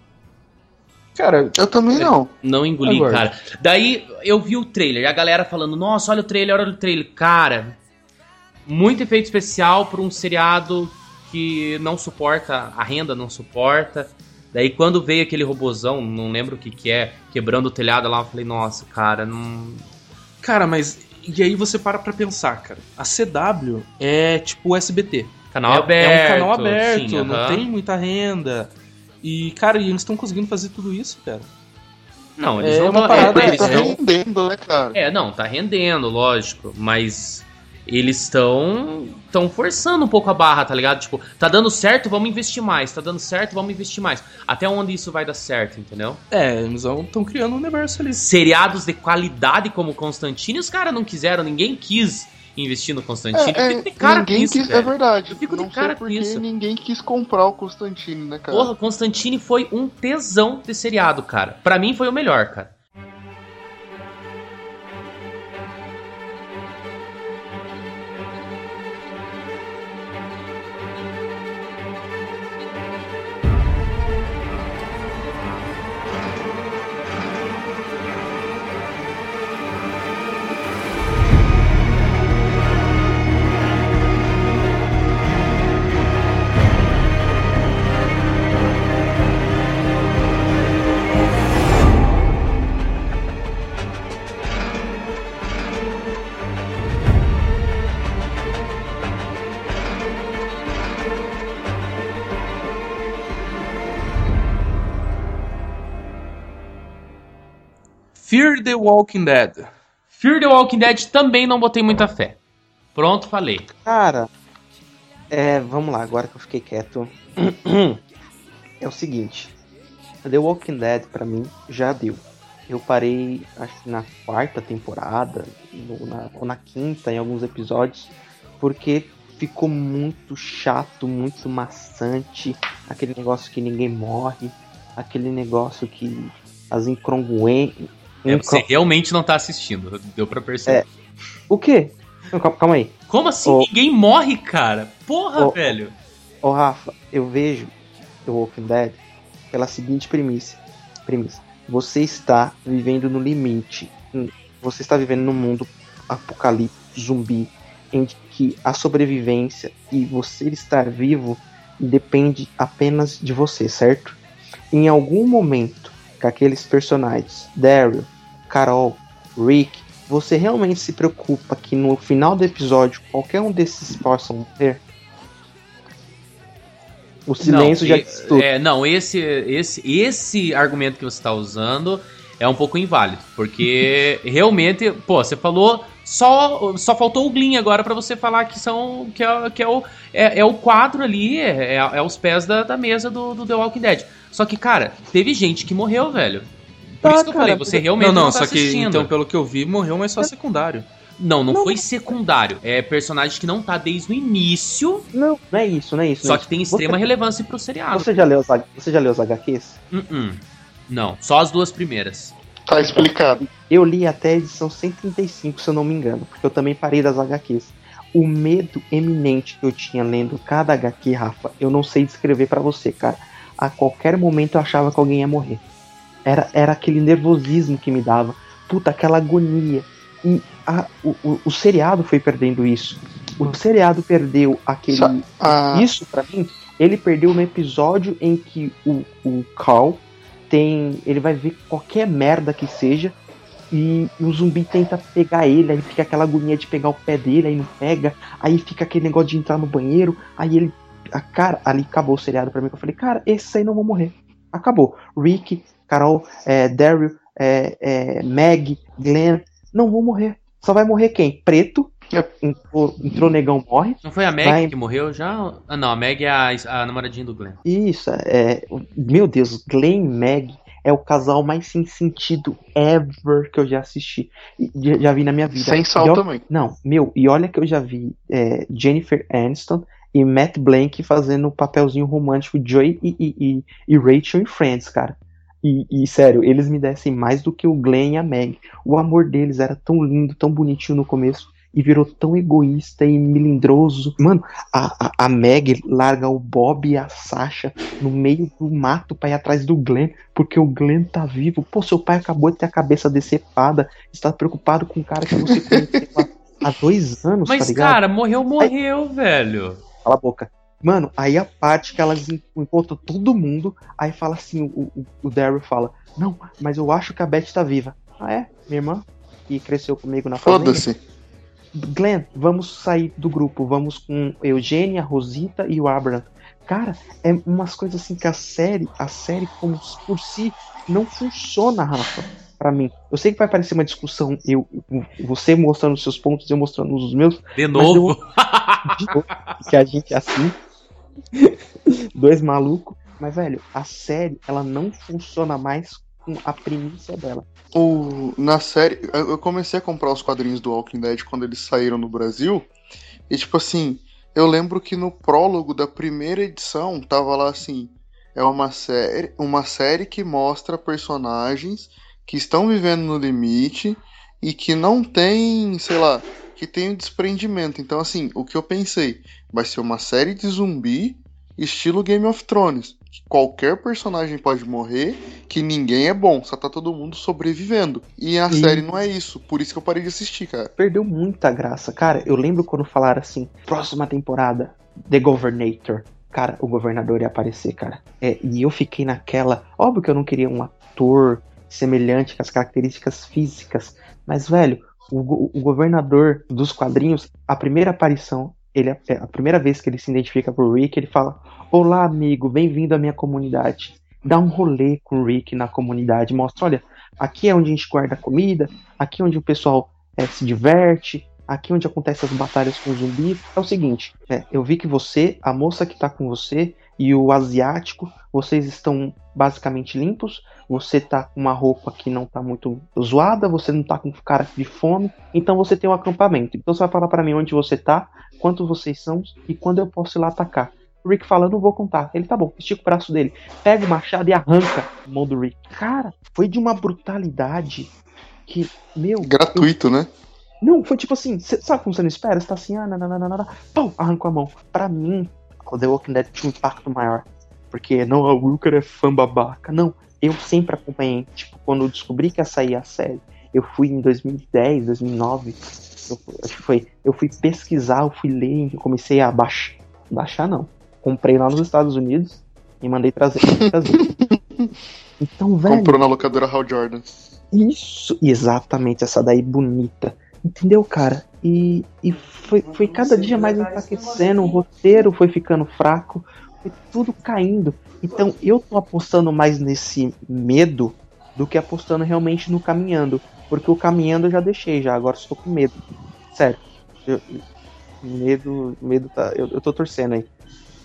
Cara, Eu também não. Não engoli, Agora. cara. Daí eu vi o trailer, e a galera falando, nossa, olha o trailer, olha o trailer. Cara, muito efeito especial pra um seriado que não suporta, a renda não suporta. Daí quando veio aquele robozão, não lembro o que que é, quebrando o telhado lá, eu falei, nossa, cara, não... cara, mas e aí você para pra pensar, cara. A CW é tipo o SBT. Canal é, aberto. é um canal aberto, sim, não tem muita renda. E, cara, e eles estão conseguindo fazer tudo isso, cara. Não, eles É não uma tão- parada- é, eles tá tão- rendendo, né, cara? É, não, tá rendendo, lógico, mas eles estão estão forçando um pouco a barra, tá ligado? Tipo, tá dando certo, vamos investir mais, tá dando certo, vamos investir mais. Até onde isso vai dar certo, entendeu? É, eles estão criando um universo ali. Seriados de qualidade como Constantine, os caras não quiseram, ninguém quis investir no Constantine. É, é, de cara ninguém isso, quis, é velho. verdade. Eu fico de não cara sei porque isso. ninguém quis comprar o Constantine, né, cara? Porra, Constantine foi um tesão de seriado, cara. Pra mim foi o melhor, cara. Fear the Walking Dead. Fear the Walking Dead também não botei muita fé. Pronto, falei. Cara, é, vamos lá, agora que eu fiquei quieto. <clears throat> É o seguinte, The Walking Dead pra mim já deu. Eu parei, acho que na quarta temporada, ou na, ou na quinta, em alguns episódios, porque ficou muito chato, muito maçante, aquele negócio que ninguém morre, aquele negócio que as incongruências. É, você realmente não tá assistindo, deu pra perceber. É. O quê? Não, calma, aí. Como assim ninguém morre, cara? Porra, velho. Ô Rafa, eu vejo The Walking Dead pela seguinte premissa. premissa. Você está vivendo no limite. Hum, Você está vivendo num mundo apocalipse zumbi em que a sobrevivência e você estar vivo depende apenas de você, certo? Em algum momento que aqueles personagens, Daryl, Carol, Rick, você realmente se preocupa que no final do episódio qualquer um desses possam morrer? O silêncio não, já diz tudo. é, não, esse, esse, esse argumento que você tá usando é um pouco inválido. Porque <laughs> realmente, pô, você falou. Só, só faltou o Glyn agora pra você falar que são. que é, que é, o, é, é o quadro ali, é, é, é os pés da, da mesa do, do The Walking Dead. Só que, cara, teve gente que morreu, velho. Por Tá, isso que eu cara, falei, você realmente Não, não, não, tá só que assistindo. então, pelo que eu vi, morreu, mas só secundário. Não, não, Não. foi secundário. É personagem que não tá desde o início, Não, não é isso, não é isso. não só é que isso. tem extrema você, relevância pro seriado. você já leu os, você já leu os HQs? Uh-uh. Não, só as duas primeiras. Tá explicado. Eu li até a edição 135, se eu não me engano, porque eu também parei das HQs. O medo eminente que eu tinha lendo cada HQ, Rafa, eu não sei descrever pra você, cara. A qualquer momento eu achava que alguém ia morrer. Era, era aquele nervosismo que me dava. Puta, aquela agonia. E a- o, o, o seriado foi perdendo isso. O seriado perdeu aquele. Ah, Isso, pra mim, ele perdeu no episódio em que o, o Carl tem. Ele vai ver qualquer merda que seja. E, o zumbi tenta pegar ele, aí fica aquela agonia de pegar o pé dele, aí não pega, aí fica aquele negócio de entrar no banheiro, aí ele. A cara, ali acabou o seriado pra mim, que eu falei, cara, esses aí não vão morrer. Acabou. Rick, Carol, é, Daryl, é, é, Meg, Glenn, não vão morrer. Só vai morrer quem? Preto. É. Entrou, entrou negão, morre. Não foi a Meg Vai- que morreu já? Ah, não, a Meg é a, a namoradinha do Glenn. Isso, é. Meu Deus, Glenn e Meg é o casal mais sem sentido ever que eu já assisti. Já, já vi na minha vida. sem sal E ó- também. Não, meu, e olha que eu já vi é, Jennifer Aniston e Matt Blank fazendo o papelzinho romântico Joy e, e, e, e Rachel em Friends, cara. E, e, sério, eles me dessem mais do que o Glenn e a Meg. O amor deles era tão lindo, tão bonitinho no começo. E virou tão egoísta e melindroso. Mano, a, a, a Meg larga o Bob e a Sasha no meio do mato pra ir atrás do Glenn, porque o Glenn tá vivo. Pô, seu pai acabou de ter a cabeça decepada. Está preocupado com o cara que você conheceu há, há dois anos, tá Mas, ligado? cara, morreu, morreu, velho. Cala a boca. Mano, aí a parte que elas en- encontram todo mundo, aí fala assim, o, o, o Daryl fala, não, mas eu acho que a Beth tá viva. Ah, é? Minha irmã? Que cresceu comigo na fazenda? Foda-se. Glenn, vamos sair do grupo, vamos com Eugênia, Rosita e o Abraham. Cara, é umas coisas assim que a série, a série como por si não funciona, Rafa, pra mim. Eu sei que vai parecer uma discussão, eu, você mostrando os seus pontos, eu mostrando os meus, De novo. de novo, que a gente é assim. <laughs> Dois malucos. Mas, velho, a série, ela não funciona mais com a premissa dela. O, na série, eu eu comecei a comprar os quadrinhos do Walking Dead quando eles saíram no Brasil. E tipo assim, eu lembro que no prólogo da primeira edição tava lá assim: é uma série, uma série que mostra personagens que estão vivendo no limite e que não tem, sei lá, que tem um desprendimento. Então assim, o que eu pensei, vai ser uma série de zumbi estilo Game of Thrones, que qualquer personagem pode morrer que ninguém é bom, só tá todo mundo sobrevivendo. E a E- série não é isso, por isso que eu parei de assistir, cara. Perdeu muita graça. Cara, eu lembro quando falaram assim: próxima temporada, The Governator. Cara, o governador ia aparecer, cara. É, e eu fiquei naquela. Óbvio que eu não queria um ator semelhante com as características físicas. Mas, velho, o, o governador dos quadrinhos, a primeira aparição, ele é a primeira vez que ele se identifica pro Rick, ele fala: Olá, amigo, bem-vindo à minha comunidade. Dá um rolê com o Rick na comunidade, mostra, olha, aqui é onde a gente guarda comida, aqui é onde o pessoal é, se diverte, aqui é onde acontecem as batalhas com os zumbis. É o seguinte, é, eu vi que você, a moça que tá com você e o asiático, vocês estão basicamente limpos, você tá com uma roupa que não tá muito zoada, você não tá com cara de fome, então você tem um acampamento. Então você vai falar pra mim onde você tá, quantos vocês são e quando eu posso ir lá atacar. O Rick fala, eu não vou contar. Ele tá bom, estica o braço dele, pega o machado e arranca a mão do Rick. Cara, foi de uma brutalidade que, meu, Gratuito, né? não, foi tipo assim, cê, sabe como você não espera? Você tá assim, ah, nananana, pum, arrancou a mão. Pra mim, The Walking Dead tinha um impacto maior. Porque, não, o Wilker é fã babaca. Não, eu sempre acompanhei. Tipo, quando eu descobri que ia sair a série, eu fui em 2010, 2009. Eu, acho que foi. Eu fui pesquisar, eu fui ler, eu comecei a baixar. Baixar não. Comprei lá nos Estados Unidos e mandei trazer. trazer. <laughs> Então, velho. Comprou na locadora Hal Jordan. Isso, exatamente, essa daí bonita. Entendeu, cara? E, e foi, foi cada dia mais enfraquecendo, o roteiro foi ficando fraco, foi tudo caindo. Então eu tô apostando mais nesse medo do que apostando realmente no caminhando. Porque o caminhando eu já deixei já, agora estou com medo. Sério. Eu- medo, medo tá. Eu, eu tô torcendo aí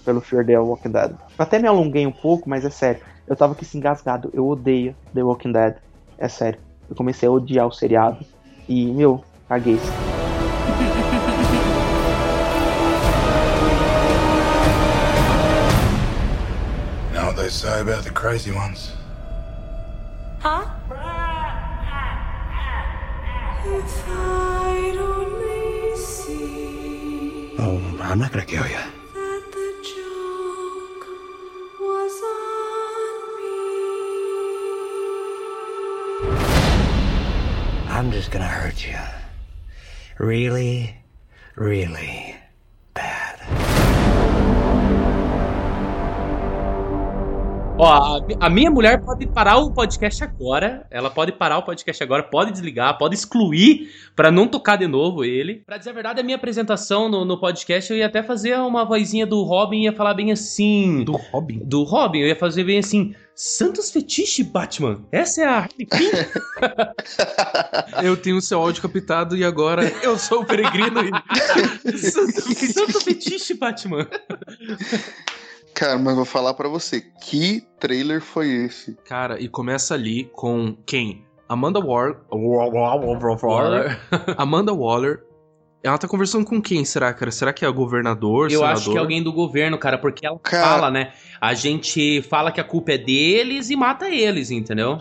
pelo Fear the Walking Dead. Até me alonguei um pouco, mas é sério. Eu tava aqui se engasgado. Eu odeio The Walking Dead. É sério. Eu comecei a odiar o seriado. E, meu, caguei. Know what they say about the crazy ones? Huh? If I'd only seen Oh, I'm not gonna kill you. that the joke was on me. I'm just gonna hurt you. Really, really Ó, a, a minha mulher pode parar o podcast agora. Ela pode parar o podcast agora, pode desligar, pode excluir pra não tocar de novo ele. Pra dizer a verdade, a minha apresentação no, no podcast eu ia até fazer uma vozinha do Robin e ia falar bem assim. Do Robin. Do Robin, eu ia fazer bem assim. Santos Fetiche, Batman. Essa é a Harley. <laughs> Eu tenho o seu áudio captado e agora eu sou o peregrino. e- <laughs> Santo Fetiche, Batman. <laughs> Cara, mas vou falar pra você, que trailer foi esse? Cara, e começa ali com quem? Amanda Waller. Waller. <laughs> Amanda Waller. Ela tá conversando com quem, será, cara? Será que é o governador, Eu senador? acho que é alguém do governo, cara, porque ela Cara- fala, né? A gente fala que a culpa é deles e mata eles, entendeu?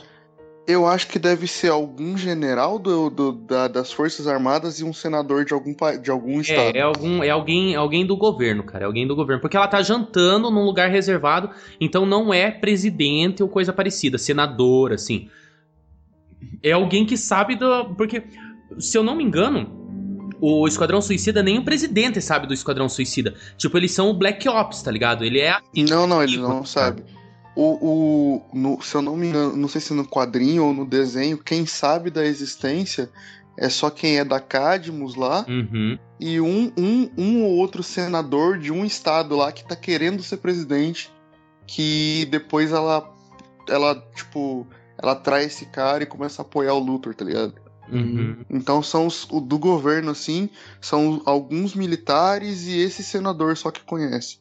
Eu acho que deve ser algum general do, do- da- das Forças Armadas e um senador de algum, de algum estado. É, é algum, é alguém, alguém do governo, cara, é alguém do governo, porque ela tá jantando num lugar reservado, então não é presidente ou coisa parecida, senador, assim. É alguém que sabe do, porque se eu não me engano, o Esquadrão Suicida nem o presidente sabe do Esquadrão Suicida. Tipo, eles são o Black Ops, tá ligado? Ele é Não, não, ele Tipo, não sabe. O, o, no- se eu não me engano, não sei se no quadrinho ou no desenho, quem sabe da existência é só quem é da Cadmus lá Uhum. e um, um, um ou outro senador de um estado lá que tá querendo ser presidente, que depois ela, ela tipo, ela trai esse cara e começa a apoiar o Luthor, tá ligado? Uhum. Então são os o do governo, assim, são alguns militares e esse senador só que conhece.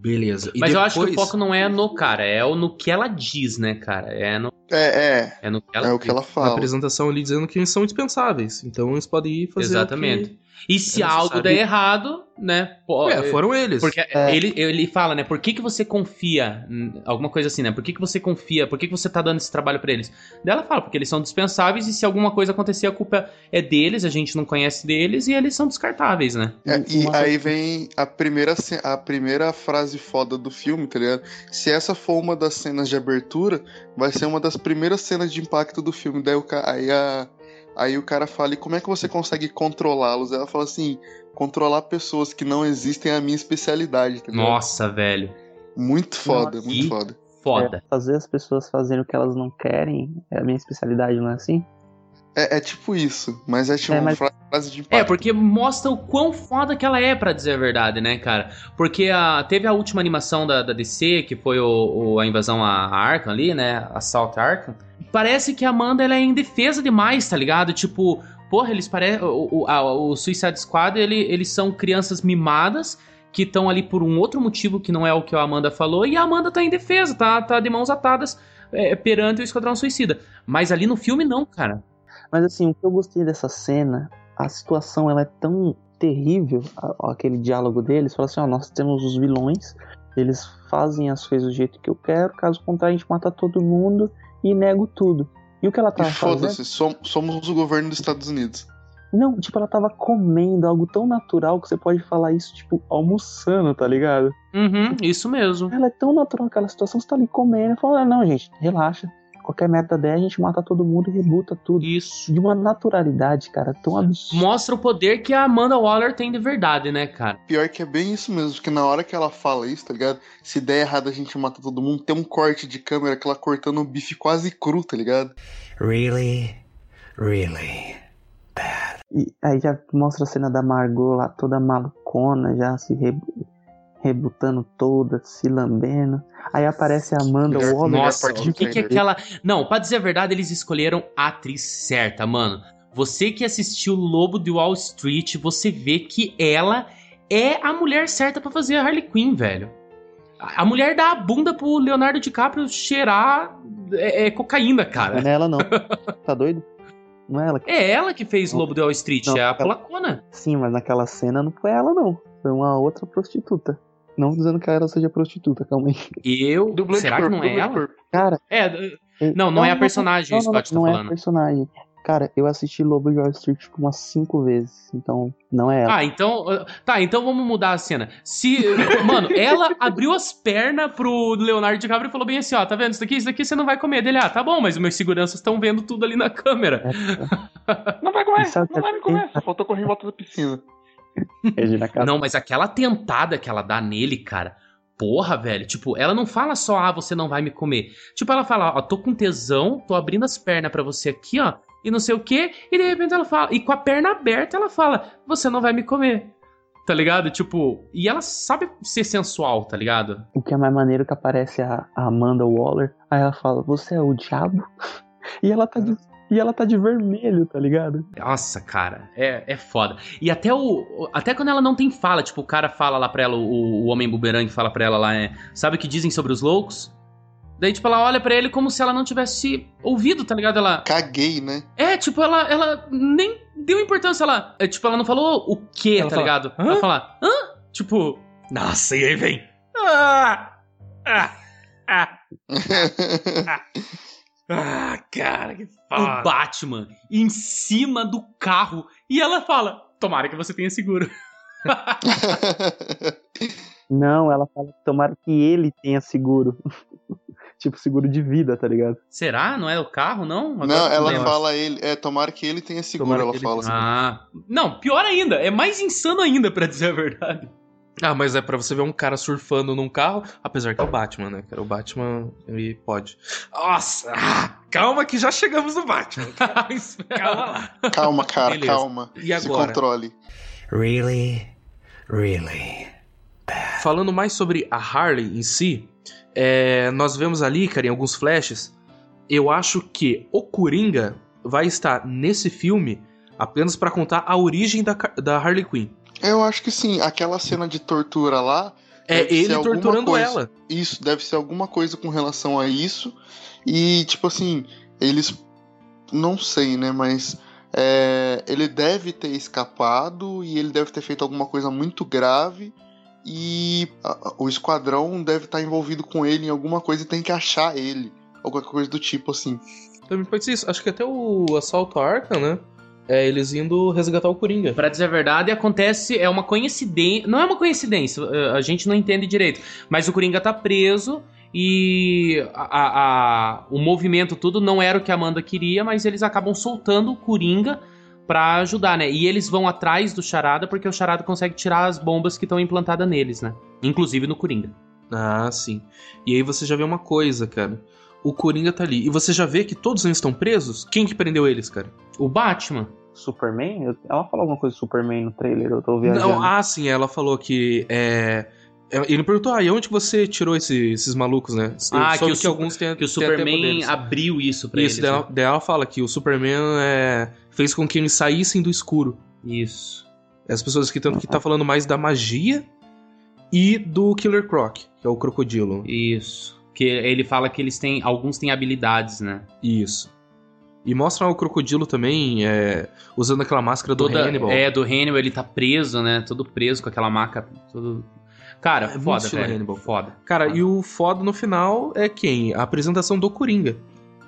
Beleza. E Mas eu acho que o depois- foco não é no cara, é o no que ela diz, né, cara? É no, É, é, é no que ela é o que ela A fala. apresentação ali dizendo que eles são indispensáveis. Então eles podem ir fazer. o que- Exatamente. E se algo der errado, né? pô, É, foram eles. Porque É. ele, ele fala, né? Por que, que você confia? Alguma coisa assim, né? Por que, que você confia? Por que, que você tá dando esse trabalho pra eles? Daí ela fala, porque eles são dispensáveis e se alguma coisa acontecer, a culpa é deles, a gente não conhece deles e eles são descartáveis, né? É, e Uma aí coisa- vem a primeira, a primeira frase foda do filme, tá ligado? Se essa for uma das cenas de abertura, vai ser uma das primeiras cenas de impacto do filme. Daí o, aí, a- aí o cara fala, e como é que você consegue controlá-los? Ela fala assim, controlar pessoas que não existem é a minha especialidade, ligado? Nossa, velho. Muito foda, Nossa. muito foda. Foda. Fazer as pessoas fazerem o que elas não querem é a minha especialidade, não é assim? É, é tipo isso, mas é tipo É, uma mas- fra- frase de impacto. É, porque mostra o quão foda que ela é, pra dizer a verdade, né, cara? Porque a, teve a última animação da, da DC, que foi o, o- a invasão a, a Arkham ali, né? Assalto a Arkham. Parece que a Amanda ela é indefesa demais, tá ligado? Tipo, porra, eles parecem. O, o, o Suicide Squad, ele, eles são crianças mimadas que estão ali por um outro motivo que não é o que a Amanda falou, e a Amanda tá indefesa, tá, tá de mãos atadas é, perante o Esquadrão Suicida. Mas ali no filme, não, cara. Mas assim, o que eu gostei dessa cena, a situação ela é tão terrível, aquele diálogo deles, fala assim, ó, nós temos os vilões, eles fazem as coisas do jeito que eu quero, caso contrário a gente mata todo mundo e nego tudo. E o que ela E tava fazendo? foda-se, som- somos o governo dos Estados Unidos. Não, tipo, ela tava comendo algo tão natural que você pode falar isso, tipo, almoçando, tá ligado? Uhum, isso mesmo. Ela é tão natural aquela situação, você tá ali comendo e fala, ah, não, gente, relaxa. Qualquer meta der, a gente mata todo mundo e rebuta tudo. Isso. De uma naturalidade, cara, tão absurda. Mostra o poder que a Amanda Waller tem de verdade, né, cara? Pior que é bem isso mesmo, porque na hora que ela fala isso, tá ligado? Se der errado a gente mata todo mundo, tem um corte de câmera que ela cortando o bife quase cru, tá ligado? Really, really bad. E aí já mostra a cena da Margot lá toda malucona, já se rebu- rebutando toda, se lambendo. Aí aparece a Amanda Waller. Nossa, o que, que é aquela. Não, pra dizer a verdade, eles escolheram a atriz certa, mano. Você que assistiu Lobo de Wall Street, você vê que ela é a mulher certa pra fazer a Harley Quinn, velho. A mulher dá a bunda pro Leonardo DiCaprio cheirar é, é, cocaína, Não cara. é ela não. <laughs> tá doido? Não é ela que. É ela que fez Lobo de Wall Street, Não, é a polacona. Sim, mas naquela cena não foi ela não. Foi uma outra prostituta. Não dizendo que ela seja prostituta, calma aí. Eu. Será que não é ela? corpo. Cara. É. Não, não é a personagem, não, o não, Scott tá não é a falando. personagem. Cara, eu assisti Lobo de Wall Street tipo, umas cinco vezes, então não é ela. Ah, então. uh, Tá, então vamos mudar a cena. Se. <laughs> Mano, ela abriu as pernas pro Leonardo DiCaprio e falou bem assim: ó, tá vendo isso daqui? Isso daqui você não vai comer. Dele, ah, tá bom, mas os meus seguranças estão vendo tudo ali na câmera. <laughs> Não vai comer, não vai me comer. Só faltou correr em volta da piscina. <laughs> Regina Casé. Não, mas aquela tentada que ela dá nele, cara. Porra, velho. Tipo, ela não fala só, ah, você não vai me comer. Tipo, ela fala, ó, tô com tesão, tô abrindo as pernas pra você aqui, ó, e não sei o quê. E de repente ela fala, e com a perna aberta ela fala, você não vai me comer. Tá ligado? Tipo, e ela sabe ser sensual, tá ligado? O que é mais maneiro que aparece a, a Amanda Waller, aí ela fala, você é o diabo? <laughs> E ela tá de, e ela tá de vermelho, tá ligado? Nossa, cara, é, é foda. E até o. Até quando ela não tem fala, tipo, o cara fala lá pra ela, o, o homem bumerangue fala pra ela lá, é, sabe o que dizem sobre os loucos? Daí, tipo, ela olha pra ele como se ela não tivesse ouvido, tá ligado? Ela. Caguei, né? É, tipo, ela, ela nem deu importância, ela. É, tipo, ela não falou o quê, Ela tá fala, ligado? "Hã?" Ela fala, hã? Tipo, nossa, e aí vem. <laughs> Ah! Ah! Ah! Ah, <laughs> cara, que foda. O Batman em cima do carro e ela fala: Tomara que você tenha seguro. <laughs> Não, ela fala tomara que ele tenha seguro. <laughs> tipo, seguro de vida, tá ligado? Será? Não é o carro, não? Agora Não, ela lembro. fala ele. É, tomara que ele tenha seguro, Tomara ela ele fala. tenha Ah, não, pior ainda, é mais insano ainda, pra dizer a verdade. Ah, mas é pra você ver um cara surfando num carro, apesar que é o Batman, né, cara? O Batman, ele pode. Nossa! ah, calma que já chegamos no Batman. <laughs> Calma lá. Calma, cara, Beleza. calma. E Se agora? controle. Really? Really? Falando mais sobre a Harley em si, é, nós vemos ali, cara, em alguns flashes, eu acho que o Coringa vai estar nesse filme apenas pra contar a origem da, da Harley Quinn. Eu acho que sim. Aquela cena de tortura lá. É ele alguma torturando coisa. ela. Isso, deve ser alguma coisa com relação a isso. E, tipo assim, eles. Não sei, né? Mas. é, ele deve ter escapado e ele deve ter feito alguma coisa muito grave. E o esquadrão deve estar envolvido com ele em alguma coisa e tem que achar ele. Qualquer coisa do tipo assim. Também pode ser isso. Acho que até o assalto à arca, né? É eles indo resgatar o Coringa. Pra dizer a verdade, acontece, é uma coincidência. Não é uma coincidência, eh, a gente não entende direito. Mas o Coringa tá preso e a, a- o movimento tudo não era o que a Amanda queria, mas eles acabam soltando o Coringa pra ajudar, né? E eles vão atrás do Charada porque o Charada consegue tirar as bombas que estão implantadas neles, né? Inclusive no Coringa. Ah, sim. E aí você já vê uma coisa, cara. O Coringa tá ali. E você já vê que todos eles estão presos? Quem que prendeu eles, cara? O Batman. Superman? Eu- ela falou alguma coisa do Superman no trailer, eu tô viajando. Não, ah, sim, ela falou que é. Ele perguntou, ah, e onde que você tirou esse- esses malucos, né? Eu Ah, que o Su- alguns têm Que o Superman abriu isso pra Isso, eles. daí ela, daí ela fala que o Superman é, fez com que eles saíssem do escuro. né? Isso. As pessoas que estão que tá falando mais da magia e do Killer Croc, que é o crocodilo. Isso. Que ele fala que eles têm. Alguns têm habilidades, né? Isso. E mostra o crocodilo também é, usando aquela máscara do Toda- Hannibal. É, do Hannibal, ele tá preso, né? Todo preso com aquela maca. Todo... Cara, É foda, velho. Hannibal. Foda. Cara, foda. e o foda no final é quem? A apresentação do Coringa.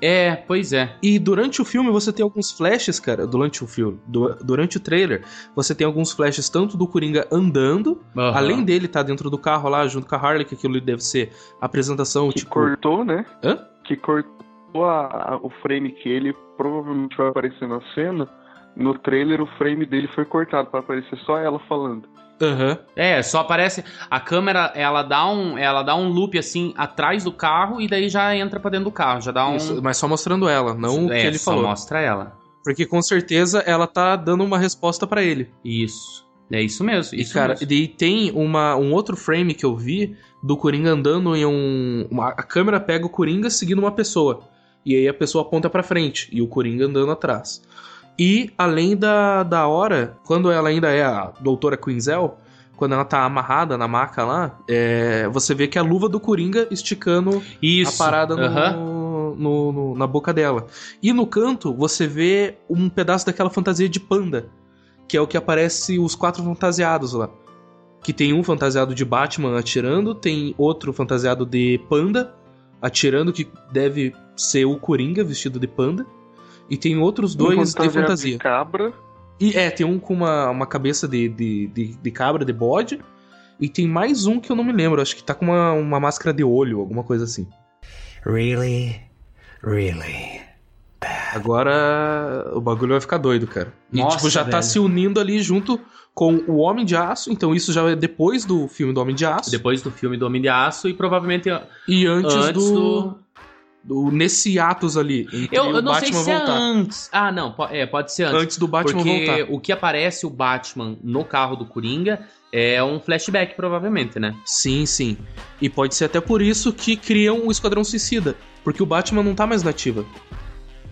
É, pois é. E durante o filme você tem alguns flashes, cara. Durante o filme, du- durante o trailer, você tem alguns flashes tanto do Coringa andando, Aham. além dele estar dentro do carro lá junto com a Harley, que aquilo deve ser a apresentação, Que tipo. cortou, né? Hã? Que cortou a- a- o frame que ele provavelmente vai aparecer na cena. No trailer, o frame dele foi cortado pra aparecer só ela falando. Aham. É, só aparece. A câmera, ela dá um. Ela dá um loop assim atrás do carro e daí já entra pra dentro do carro. Já dá um. Isso, mas só mostrando ela, não o é, que ele só falou. mostra ela. Porque com certeza ela tá dando uma resposta pra ele. Isso. É isso mesmo. E, Isso cara, mesmo. e tem uma, um outro frame que eu vi do Coringa andando em um. uma- a câmera pega o Coringa seguindo uma pessoa. E aí a pessoa aponta pra frente. E o Coringa andando atrás. E além da, da hora, quando ela ainda é a doutora Quinzel, quando ela tá amarrada na maca lá, é, você vê que a luva do Coringa esticando Isso. a parada no- Aham. no- no- na boca dela. E no canto, você vê um pedaço daquela fantasia de panda, que é o que aparece os quatro fantasiados lá. Que tem um fantasiado de Batman atirando, tem outro fantasiado de panda atirando, que deve ser o Coringa vestido de panda. E tem outros dois de fantasia. de cabra. E é, tem um com uma, uma cabeça de, de, de, de cabra, de bode. E tem mais um que eu não me lembro, acho que tá com uma, uma máscara de olho, alguma coisa assim. Really? Really? Agora o bagulho vai ficar doido, cara. E Nossa, tipo, já tá velho. se unindo ali junto com o Homem de Aço, então isso já é depois do filme do Homem de Aço. Depois do filme do Homem de Aço e provavelmente. E antes, Antes do, do- do. Nesse atos ali. entre Eu, eu o não sei Batman se é voltar. antes. Ah, não, é, pode ser antes. Antes do Batman porque voltar. o que aparece o Batman no carro do Coringa é um flashback, provavelmente, né? Sim, sim. E pode ser até por isso que criam o Esquadrão Suicida. Porque o Batman não tá mais nativa.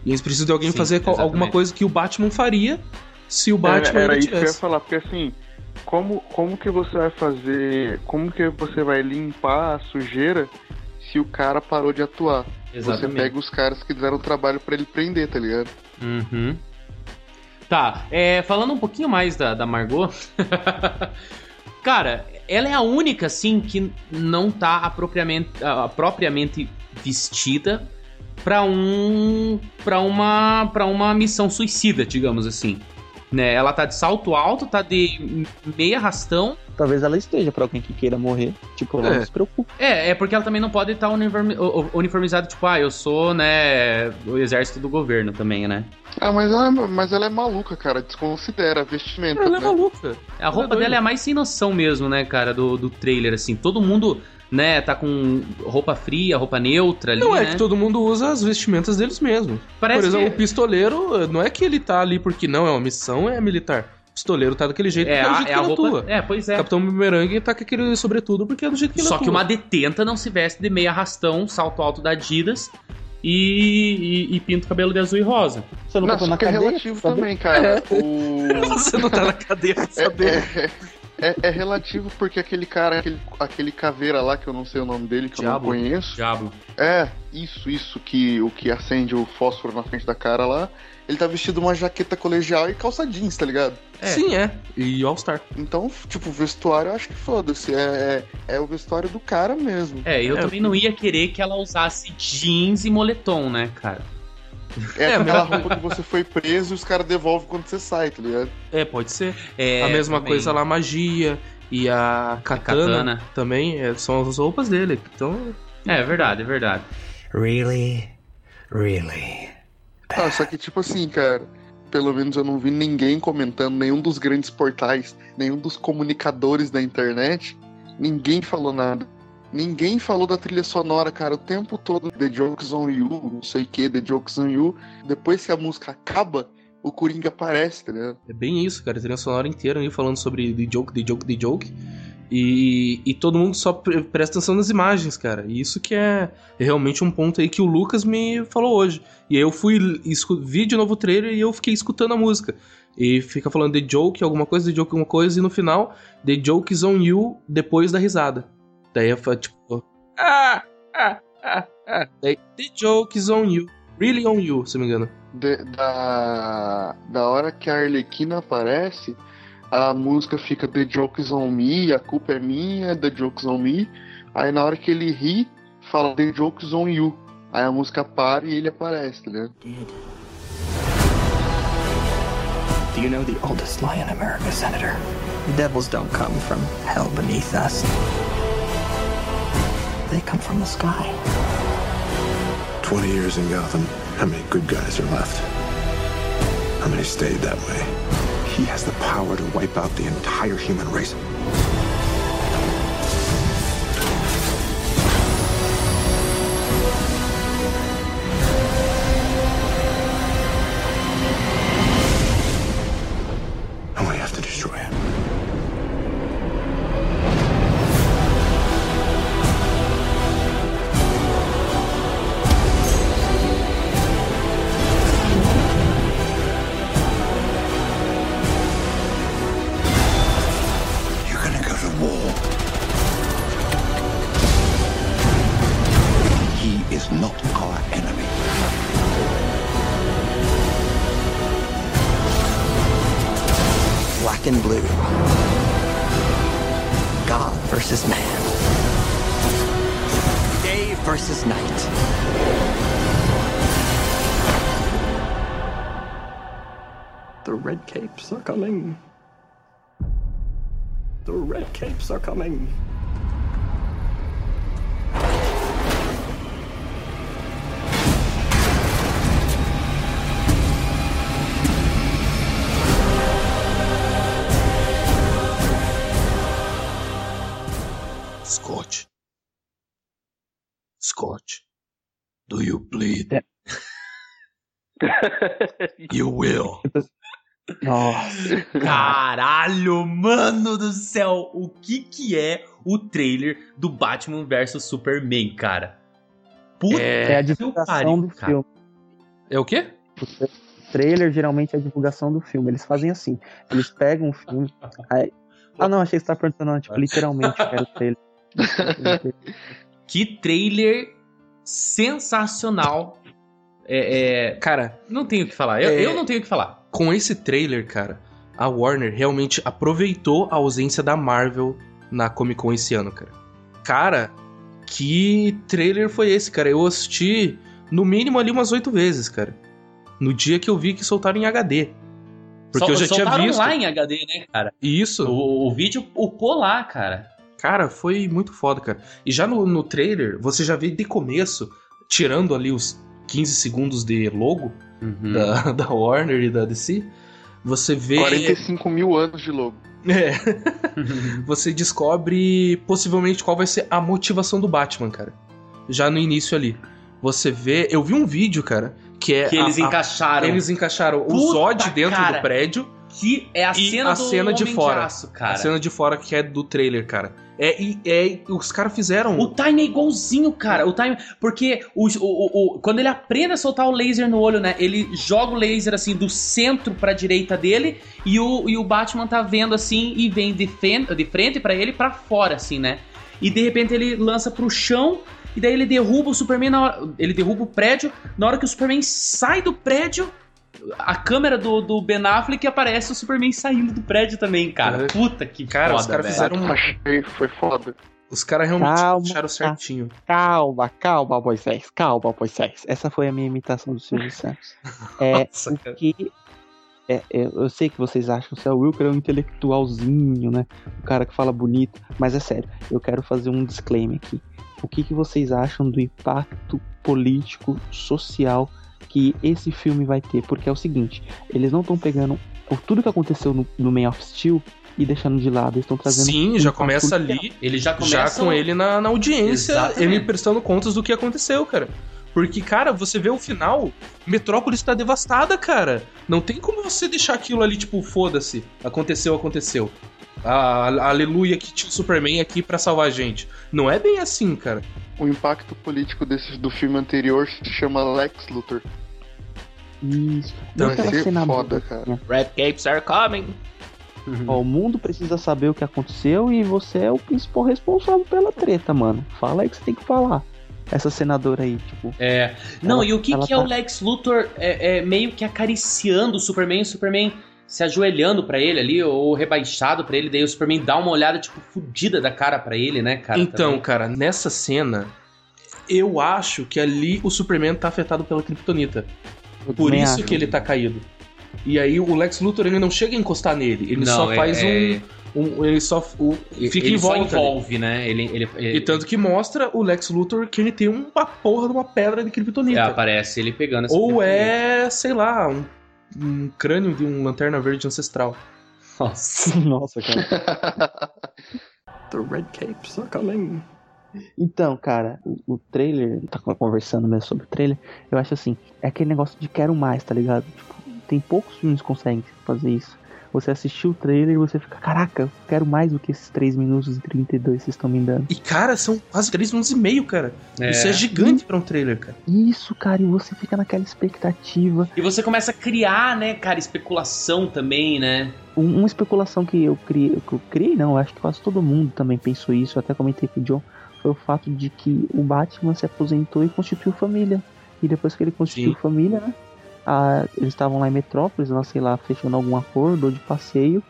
E eles precisam de alguém Sim, fazer qual- alguma exatamente. coisa que o Batman faria se o Batman era, era isso que eu ia falar, porque assim, como, como que você vai fazer. Como que você vai limpar a sujeira se o cara parou de atuar? Você pega os caras que deram trabalho pra ele prender, tá ligado? Uhum. Tá, é, falando um pouquinho mais da, da Margot. <laughs> Cara, ela é a única, assim, que não tá apropriamente, propriamente vestida pra um. pra uma. para uma missão suicida, digamos assim. Né? Ela tá de salto alto, tá de meia rastão. Talvez ela esteja pra alguém que queira morrer. Tipo, ela É. não se preocupa. É, é porque ela também não pode estar o- o- uniformizada, tipo, ah, eu sou, né, do exército do governo também, né? Ah, mas ela, mas ela é maluca, cara. Desconsidera a vestimenta. Ela é né? maluca. A roupa doida. dela é a mais sem noção mesmo, né, cara, do, do trailer, assim. Todo mundo, né, tá com roupa fria, roupa neutra ali, Não é né? que todo mundo usa as vestimentas deles mesmo. Parece Por exemplo, que- o pistoleiro, não é que ele tá ali porque não é uma missão, é militar. O pistoleiro tá daquele jeito É, porque é o a, jeito é que a ele roupa... atua. É, pois é. Capitão Boomerang tá com aquele sobretudo porque é do jeito que ele Só atua. que uma detenta não se veste de meia rastão, salto alto da Adidas e, e, e pinta o cabelo de azul e rosa. Você não, só na é cadeia? relativo também, cara. <laughs> O... Você não tá na cadeia pra É, saber. É, é- relativo porque aquele cara, aquele, aquele caveira lá, que eu não sei o nome dele, que eu não conheço. Diabo. É, isso, isso, que o que acende o fósforo na frente da cara lá. Ele tá vestido uma jaqueta colegial e calça jeans, tá ligado? É. Sim, é. E All-Star. Então, tipo, vestuário eu acho que foda-se. É, é, é o vestuário do cara mesmo. É, eu É, também eu- não ia querer que ela usasse jeans e moletom, né, cara? É, É, aquela roupa que você foi preso e os caras devolvem quando você sai, tá ligado? É, pode ser. É, a mesma também. coisa lá, magia. E a katana, katana. também é, são as roupas dele. Então, É, é verdade, é verdade. Really? Really? Ah, só que tipo assim, cara, pelo menos eu não vi ninguém comentando, nenhum dos grandes portais, nenhum dos comunicadores da internet, ninguém falou nada. Ninguém falou da trilha sonora, cara, o tempo todo, The Jokes on You, não sei o que, The Jokes on You. Depois que a música acaba, o Coringa aparece, tá ligado? é bem isso, cara. A trilha sonora inteira aí falando sobre The Joke, The Joke, The Joke. E, e todo mundo só pre- presta atenção nas imagens, cara. E isso que é realmente um ponto aí que o Lucas me falou hoje. E aí eu fui, vi de novo o trailer e eu fiquei escutando a música. E fica falando The Joke, alguma coisa, The Joke, alguma coisa, e no final, The Joke is on you, depois da risada. Daí eu falei, tipo, ah, ah, ah, ah. Daí, The Joke is on you, really on you, se não me engano. De- da, da hora que a Arlequina aparece, a música fica The Jokes on Me, a culpa é minha, The Jokes on Me. Aí na hora que ele ri, fala The Jokes on You. Aí a música para e ele aparece, tá ligado? Do you know the oldest lie in America, Senator? The devils don't come from hell beneath us. They come from the sky. 20 years in Gotham. How many good guys are left? How many stayed that way? He has the power to wipe out the entire human race. Red capes are coming. Scott. Scott. Do you bleed? É. <laughs> You will. Nossa. Caralho, mano do céu! O que que é o trailer do Batman vs Superman, cara? Puta É a divulgação pariu, do cara. filme. É o quê? O trailer geralmente é a divulgação do filme. Eles fazem assim. Eles pegam o filme. aí- Ah, não, achei que você tá perguntando, tipo, literalmente, eu quero o trailer. <laughs> Que trailer sensacional. É, é, Cara, não tenho o que falar. Eu, É. eu não tenho o que falar. Com esse trailer, cara, a Warner realmente aproveitou a ausência da Marvel na Comic Con esse ano, cara. Cara, que trailer foi esse, cara? Eu assisti no mínimo ali umas oito vezes, cara. No dia que eu vi que soltaram em HD. Porque Sol- eu já tinha soltaram visto. lá em HD, né, cara? Isso. O, o vídeo upou lá, cara. Cara, foi muito foda, cara. E já no, no trailer, você já vê de começo, tirando ali os 15 segundos de logo Uhum. da, <laughs> da Warner e da DC, você vê. 45 mil anos de logo. É. <laughs> você descobre possivelmente qual vai ser a motivação do Batman, cara. Já no início ali. Você vê. Eu vi um vídeo, cara, que é. que eles a- a- encaixaram. eles encaixaram o Puta, Zod dentro cara. do prédio, Que é a E cena a do cena de fora. Aço, cara. a cena de fora que é do trailer, cara. É, e é, os caras fizeram. O time é igualzinho, cara. O time. Porque o, o, o- quando ele aprende a soltar o laser no olho, né? Ele joga o laser assim do centro pra direita dele e o, e o Batman tá vendo assim e vem de frente, de frente para ele pra fora, assim, né? E de repente ele lança pro chão e daí ele derruba o Superman na hora. Ele derruba o prédio. Na hora que o Superman sai do prédio. A câmera do, do Ben Affleck aparece o Superman saindo do prédio também, cara. Uhum. Puta que Cara, foda, os caras fizeram um. Achei, foi foda. Os caras realmente Calma, acharam tá. certinho. Calma, calma, Moisés, calma, Moisés. Essa foi a minha imitação do Silvio <laughs> Santos. É, Nossa, o cara. que. é, é, eu sei que vocês acham que o Wilker é um intelectualzinho, né? O cara que fala bonito. Mas é sério, eu quero fazer um disclaimer aqui. O que, que vocês acham do impacto político, social que esse filme vai ter? Porque é o seguinte: eles não estão pegando por tudo que aconteceu no, no Man of Steel e deixando de lado. Eles estão trazendo. Sim, já começa ali. Ele já Já começa com ele na, na audiência, Exatamente. ele prestando contas do que aconteceu, cara. Porque, cara, você vê o final, Metrópolis tá devastada, cara. Não tem como você deixar aquilo ali, tipo, foda-se. Aconteceu, aconteceu. Ah, aleluia que tinha o Superman aqui pra salvar a gente. Não é bem assim, cara. O impacto político desse, do filme anterior se chama Lex Luthor. Isso. Então, aquela Vai ser cena foda, cara. Red Capes are coming. Ó, o mundo precisa saber o que aconteceu e você é o principal responsável pela treta, mano. Fala aí que você tem que falar. Essa senadora aí, tipo. É. Não, Ela- e o que, que é tá- o Lex Luthor é, é meio que acariciando o Superman, o Superman se ajoelhando pra ele ali, ou rebaixado pra ele, daí o Superman dá uma olhada, tipo, fudida da cara pra ele, né, cara? então, também. cara, nessa cena, eu acho que ali o Superman tá afetado pela Kryptonita. Eu Por isso acho. que ele tá caído. E aí o Lex Luthor ele não chega a encostar nele, ele Não, só é- faz é- um, um- Ele só o- fica ele em volta. só envolve, né? Ele, ele, ele- E tanto que mostra o Lex Luthor que ele tem uma porra de uma pedra de é, Kryptonita. aparece ele pegando essa Ou é, sei lá, um, um crânio de um lanterna verde ancestral. Nossa. <laughs> Nossa, cara. <laughs> The red capes are coming. Então, cara, o, o trailer, tá conversando mesmo sobre o trailer, eu acho assim, é aquele negócio de quero mais, tá ligado? Tipo, tem poucos filmes que conseguem fazer isso. Você assistiu o trailer e você fica, caraca, eu quero mais do que esses 3 minutos e 32 que vocês estão me dando. E, cara, são quase 3 minutos e meio, cara. É. Isso é gigante pra um trailer, cara. Isso, cara, e você fica naquela expectativa. E você começa a criar, né, cara, especulação também, né? Um- uma especulação que eu criei, que eu criei não, eu acho que quase todo mundo também pensou isso, eu até comentei com o John, foi o fato de que o Batman se aposentou e constituiu família. E depois que ele constituiu Sim. família, né? a- eles estavam lá em Metrópolis, lá, sei lá, fechando algum acordo ou de passeio.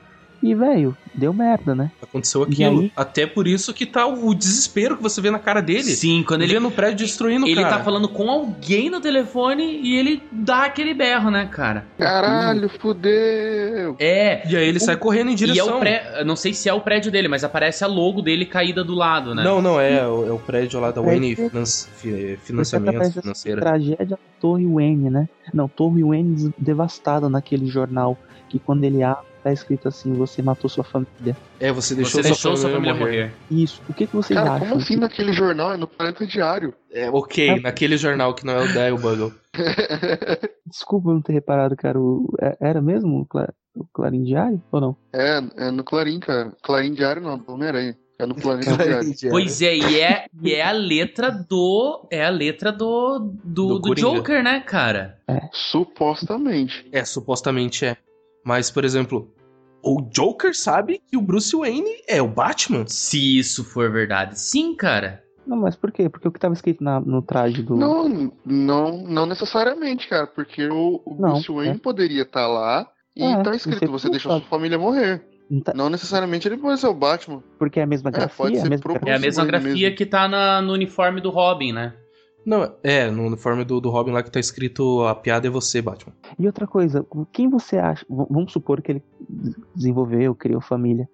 E, velho, deu merda, né? Aconteceu aquilo. aí? Até por isso que tá o o desespero que você vê na cara dele. Sim, quando ele, Ele no prédio destruindo o ele cara. tá falando com alguém no telefone e ele dá aquele berro, né, cara? Caralho, fudeu. É. E aí ele sai correndo em E é direção. o pré... eu Não sei se é o prédio dele, mas aparece a logo dele caída do lado, né? Não, não, é, o- é o prédio lá da Prédio- Wayne Finance, fi- Porque Financiamento essa Financeira. tragédia da Torre Wayne, né? Não, Torre Wayne des- devastada naquele jornal. Que quando ele abre, tá escrito assim: você matou sua família. É, você deixou, Você deixou sua sua família morrer. Isso. O que, que vocês Cara, acham? como assim naquele jornal? É no Planeta Diário. É, ok, naquele jornal que não é o Dial Bugle. <laughs> Desculpa eu não ter reparado, cara. o- é- Era mesmo o, Cla... o Clarim Diário? Ou não? É, é no Clarim, cara. Clarim Diário não, do Homem-Aranha. É no Planeta Diário. Pois é, e é, e é a letra do. É a letra do. Do, Do do. Joker, né, cara? Supostamente. É, supostamente é. Mas, por exemplo, o Joker sabe que o Bruce Wayne é o Batman. Se isso for verdade. Sim, cara. Não, mas por quê? Porque o que tava escrito na- no traje do. Não, não, não necessariamente, cara. Porque o, o Não, Bruce Wayne é. poderia estar lá e É, tá você escrito: você não deixou sabe. sua família morrer. Não tá- Não necessariamente ele pode ser o Batman. Porque é a mesma É, grafia? pode a mesma grafia. É a mesma grafia que tá na- no uniforme do Robin, né? Não, é, no uniforme do, do Robin lá que tá escrito a piada é você, Batman. E outra coisa, quem você acha. Vamos supor que ele desenvolveu, criou família.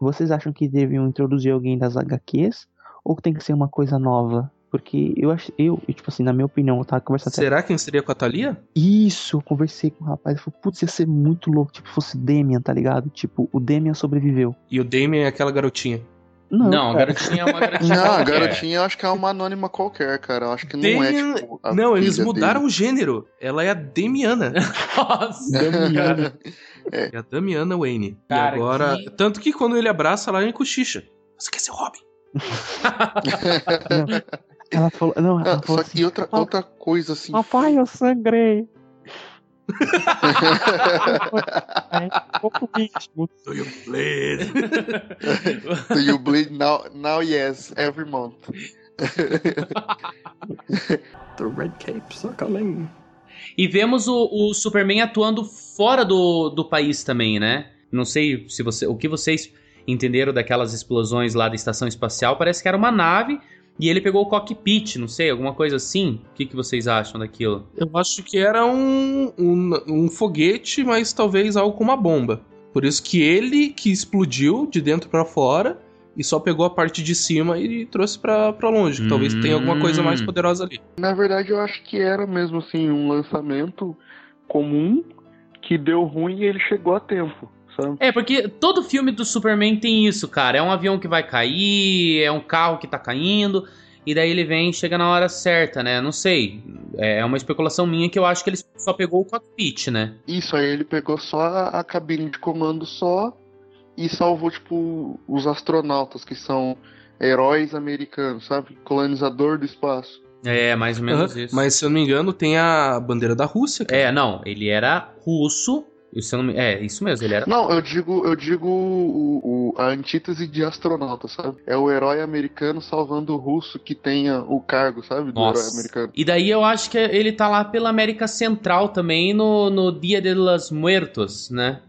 Vocês acham que deviam introduzir alguém das HQs? Ou tem que ser uma coisa nova? Porque eu acho. Eu, tipo assim, na minha opinião, eu tava conversando até. Será quem seria com a Thalia? Isso, eu conversei com o rapaz. Ele falou, putz, ia ser muito louco. Tipo, fosse Damian, tá ligado? Tipo, o Damian sobreviveu. E o Damien é aquela garotinha. Não, Não, a garotinha é uma garotinha. <laughs> Não, a garotinha eu acho que é uma anônima qualquer, cara. Eu acho que não é, tipo. a Não, eles mudaram dele. o gênero. Ela é a Damiana. <laughs> Nossa. Damian. é a Damiana Wayne. Cara, e agora. que- Tanto que quando ele abraça ela, ele cochicha. Você quer ser o Robin? <laughs> Ela falou. Não, ela Ah, falou só assim. que outra, outra coisa assim. Papai, eu sangrei. Do you bleed? Do you bleed now? Now, yes, every month. The red capes are coming. E vemos o, o Superman atuando fora do, do país também, né? Não sei se você, o que vocês entenderam daquelas explosões lá da estação espacial. Parece que era uma nave e ele pegou o cockpit, não sei, alguma coisa assim. O que, que vocês acham daquilo? Eu acho que era um, um, um foguete, mas talvez algo com uma bomba. Por isso que ele que explodiu de dentro pra fora e só pegou a parte de cima e trouxe pra pra longe. que Talvez tenha alguma coisa mais Hum. poderosa ali. Na verdade, eu acho que era mesmo assim um lançamento comum que deu ruim e ele chegou a tempo, sabe? É, porque todo filme do Superman tem isso, cara. É um avião que vai cair, é um carro que tá caindo, e daí ele vem e chega na hora certa, né? Não sei. É uma especulação minha que eu acho que ele só pegou o cockpit, né? Isso aí ele pegou só a, a cabine de comando só e salvou tipo os astronautas que são heróis americanos, sabe? Colonizador do espaço. É, mais ou menos Aham. isso. Mas se eu não me engano, tem a bandeira da Rússia. cara. É, não, ele era russo. Eu não É, isso mesmo, ele era. Não, eu digo, eu digo o, o- a antítese de astronauta, sabe? É o herói americano salvando o russo que tenha o cargo, sabe? Do herói Nossa. americano. E daí eu acho que ele tá lá pela América Central também, no, no Dia de los Muertos, né?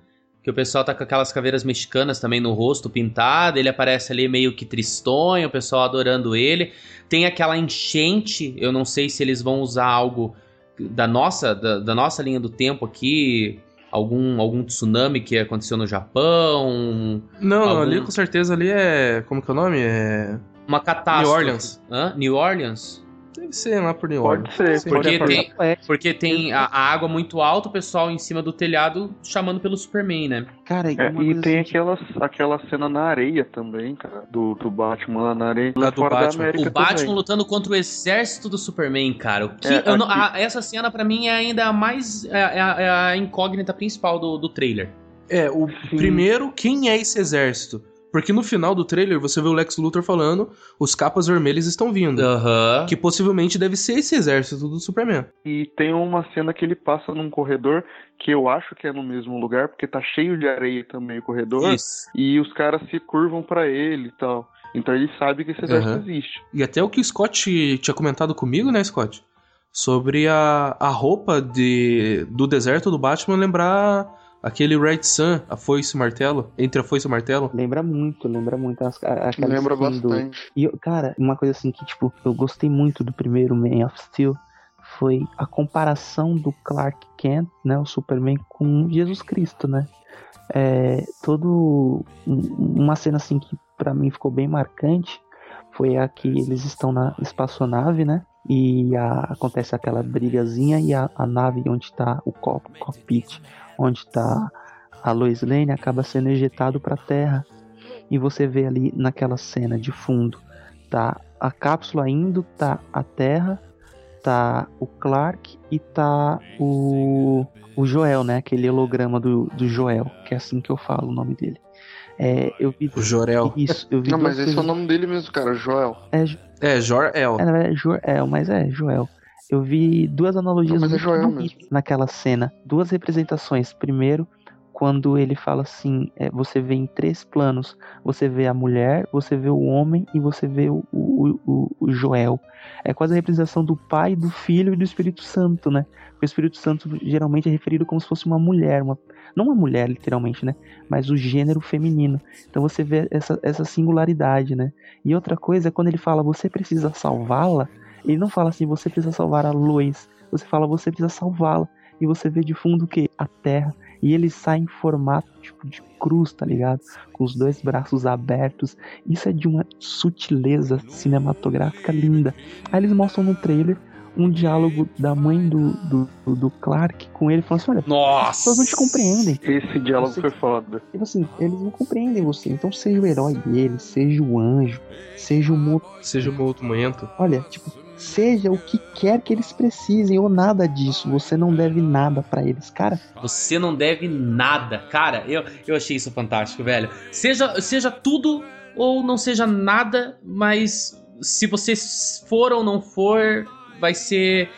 Que o pessoal tá com aquelas caveiras mexicanas também no rosto pintado, ele aparece ali meio que tristonho, o pessoal adorando ele. Tem aquela enchente, eu não sei se eles vão usar algo da nossa, da, da nossa linha do tempo aqui, algum, algum tsunami que aconteceu no Japão, Não, Algum- ali com certeza ali é. Como que é o nome? É. uma catástrofe. New Orleans. Hã? New Orleans? Deve ser lá por New Pode Orleans. ser, Sim. Porque pode ser. tem, porque tem a, a água muito alta, o pessoal em cima do telhado chamando pelo Superman, né? Cara, É, e tem assim, aquela, aquela cena na areia também, cara, do, do Batman lá na areia. Lá do fora Batman. da América O Batman também. lutando contra o exército do Superman, cara. O que, É, não- a- essa cena pra mim é ainda a mais. É, é a, é a incógnita principal do, do trailer. É, o Sim. primeiro, quem é esse exército? Porque no final do trailer você vê o Lex Luthor falando: os capas vermelhas estão vindo. Aham. Que possivelmente deve ser esse exército do Superman. E tem uma cena que ele passa num corredor que eu acho que é no mesmo lugar, porque tá cheio de areia também o corredor. Isso. E os caras se curvam pra ele e tal. Então ele sabe que esse exército Aham. existe. E até o que o Scott tinha comentado comigo, né, Scott? Sobre a, a roupa de, do deserto do Batman lembrar Aquele Red Sun, a foice e o martelo, entre a foice e o martelo. Lembra muito, lembra muito. As, a- aquela Lembra skin do- bastante. E, eu- cara, uma coisa assim que, tipo, eu gostei muito do primeiro Man of Steel foi a comparação do Clark Kent, né, o Superman, com Jesus Cristo, né? É, todo um- uma cena assim que pra mim ficou bem marcante foi a que eles estão na espaçonave, né? E a- acontece aquela brigazinha e a, a nave onde tá o cock- cockpit, onde tá a Lois Lane acaba sendo ejetado pra Terra. E você vê ali naquela cena de fundo, tá a cápsula indo, tá a Terra, tá o Clark e tá o, o Joel, né? Aquele holograma do, do Joel, que é assim que eu falo o nome dele. É, eu vi O Jorel. isso, eu vi Não, mas esse é o coisas- nome dele mesmo, cara, Joel. é, Jo- É, Jor-El. é, na verdade, Joel, mas é Joel. Eu vi duas analogias é muito Joel bonitas naquela cena. Duas representações. Primeiro, quando ele fala assim, é, você vê em três planos. Você vê a mulher, você vê o homem e você vê o, o, o, o Joel. É quase a representação do pai, do filho e do Espírito Santo, né? Porque o Espírito Santo geralmente é referido como se fosse uma mulher, uma, não uma mulher literalmente, né? Mas o gênero feminino. Então você vê essa, essa singularidade, né? E outra coisa é quando ele fala você precisa salvá-la, ele não fala assim você precisa salvar a Lois, você fala você precisa salvá-la. E você vê de fundo o que? A terra. E ele sai em formato tipo de cruz, tá ligado? Com os dois braços abertos. Isso é de uma sutileza cinematográfica linda. Aí eles mostram no trailer um diálogo da mãe do, do, do Clark com ele, falando assim: olha, as Nossa! pessoas não te compreendem. Esse diálogo Você- foi foda. Tipo assim, eles não compreendem você. Então seja o herói deles, seja o anjo, seja o mo- Seja um outro momento. Olha, tipo, seja o que quer que eles precisem ou nada disso. Você não deve nada pra eles, cara. Você não deve nada. Cara, eu, eu achei isso fantástico, velho. Seja, seja tudo ou não seja nada, mas se você for ou não for, vai ser.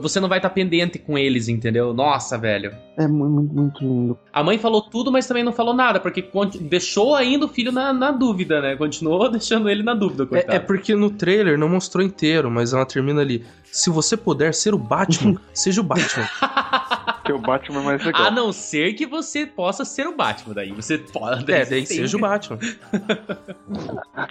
Você não vai estar pendente com eles, entendeu? Nossa, velho. É mu- muito, muito lindo. A mãe falou tudo, mas também não falou nada, porque deixou ainda o filho na, na dúvida, né? Continuou <laughs> deixando ele na dúvida, coitado. É, é porque no trailer não mostrou inteiro, mas ela termina ali. Se você puder ser o Batman, <laughs> seja o Batman. <laughs> Que o Batman é mais legal. A não ser que você possa ser o Batman, daí você pode. É, daí seja o Batman. <laughs>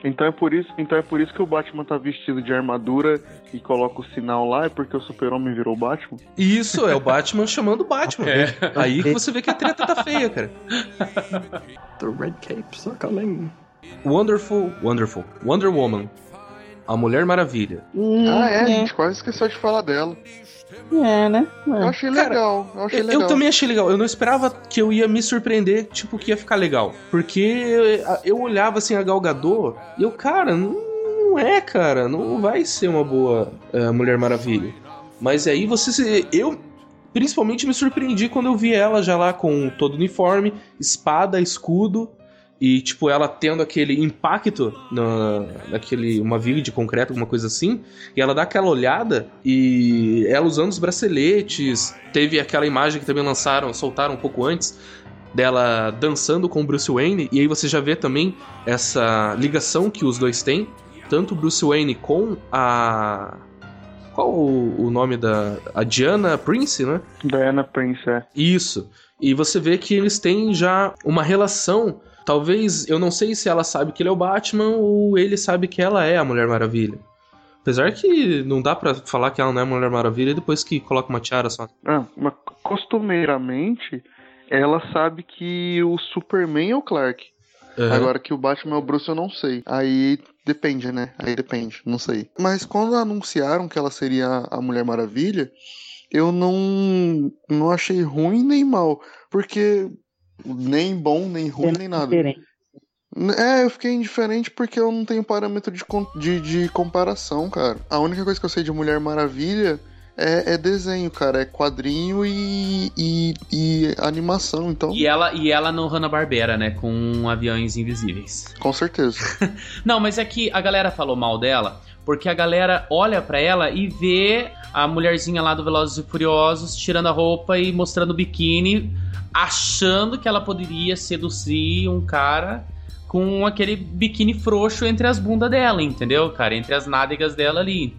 Então é por isso, então é por isso que o Batman tá vestido de armadura e coloca o sinal lá, é porque o Super-Homem virou o Batman. Isso, é o Batman chamando o Batman. É. Aí que você vê que a treta tá feia, cara. <laughs> The red capes are coming. Wonderful, Wonderful. Wonder Woman. A Mulher Maravilha. ah, é, a gente quase esqueceu de falar dela. É, né? Eu achei Cara, legal, eu achei Eu, legal. eu também achei legal. Eu não esperava que eu ia me surpreender, tipo, que ia ficar legal. Porque eu, eu olhava assim a Gal Gadot e eu, cara, não, não é, cara. Não vai ser uma boa eh, Mulher Maravilha. Mas aí você se. Eu principalmente me surpreendi quando eu vi ela já lá com todo o uniforme, espada, escudo. E, tipo, ela tendo aquele impacto na, naquele. uma viga de concreto, alguma coisa assim. E ela dá aquela olhada e ela usando os braceletes. Teve aquela imagem que também lançaram, soltaram um pouco antes, dela dançando com o Bruce Wayne. E aí você já vê também essa ligação que os dois têm. Tanto o Bruce Wayne com a. Qual o, o nome da. A Diana Prince, né? Diana Prince, é. Isso. E você vê que eles têm já uma relação. Talvez, eu não sei se ela sabe que ele é o Batman ou ele sabe que ela é a Mulher Maravilha. Apesar que não dá pra falar que ela não é a Mulher Maravilha depois que coloca uma tiara só. Ah, mas costumeiramente, ela sabe que o Superman é o Clark. Aham. Agora que o Batman é o Bruce, eu não sei. Aí depende, né? Aí depende, não sei. Mas quando anunciaram que ela seria a Mulher Maravilha, eu não, não achei ruim nem mal. Porque nem bom, nem ruim, nem nada. Diferente. É, eu fiquei indiferente porque eu não tenho parâmetro de, de, de comparação, cara. A única coisa que eu sei de Mulher Maravilha é, é desenho, cara. É quadrinho e, e, e animação, então, E ela, e ela no Hanna-Barbera, né? Com aviões invisíveis. com certeza. <laughs> Não, mas é que a galera falou mal dela porque a galera olha pra ela e vê a mulherzinha lá do Velozes e Furiosos tirando a roupa e mostrando o biquíni, achando que ela poderia seduzir um cara com aquele biquíni frouxo entre as bundas dela, entendeu, cara? Entre as nádegas dela ali.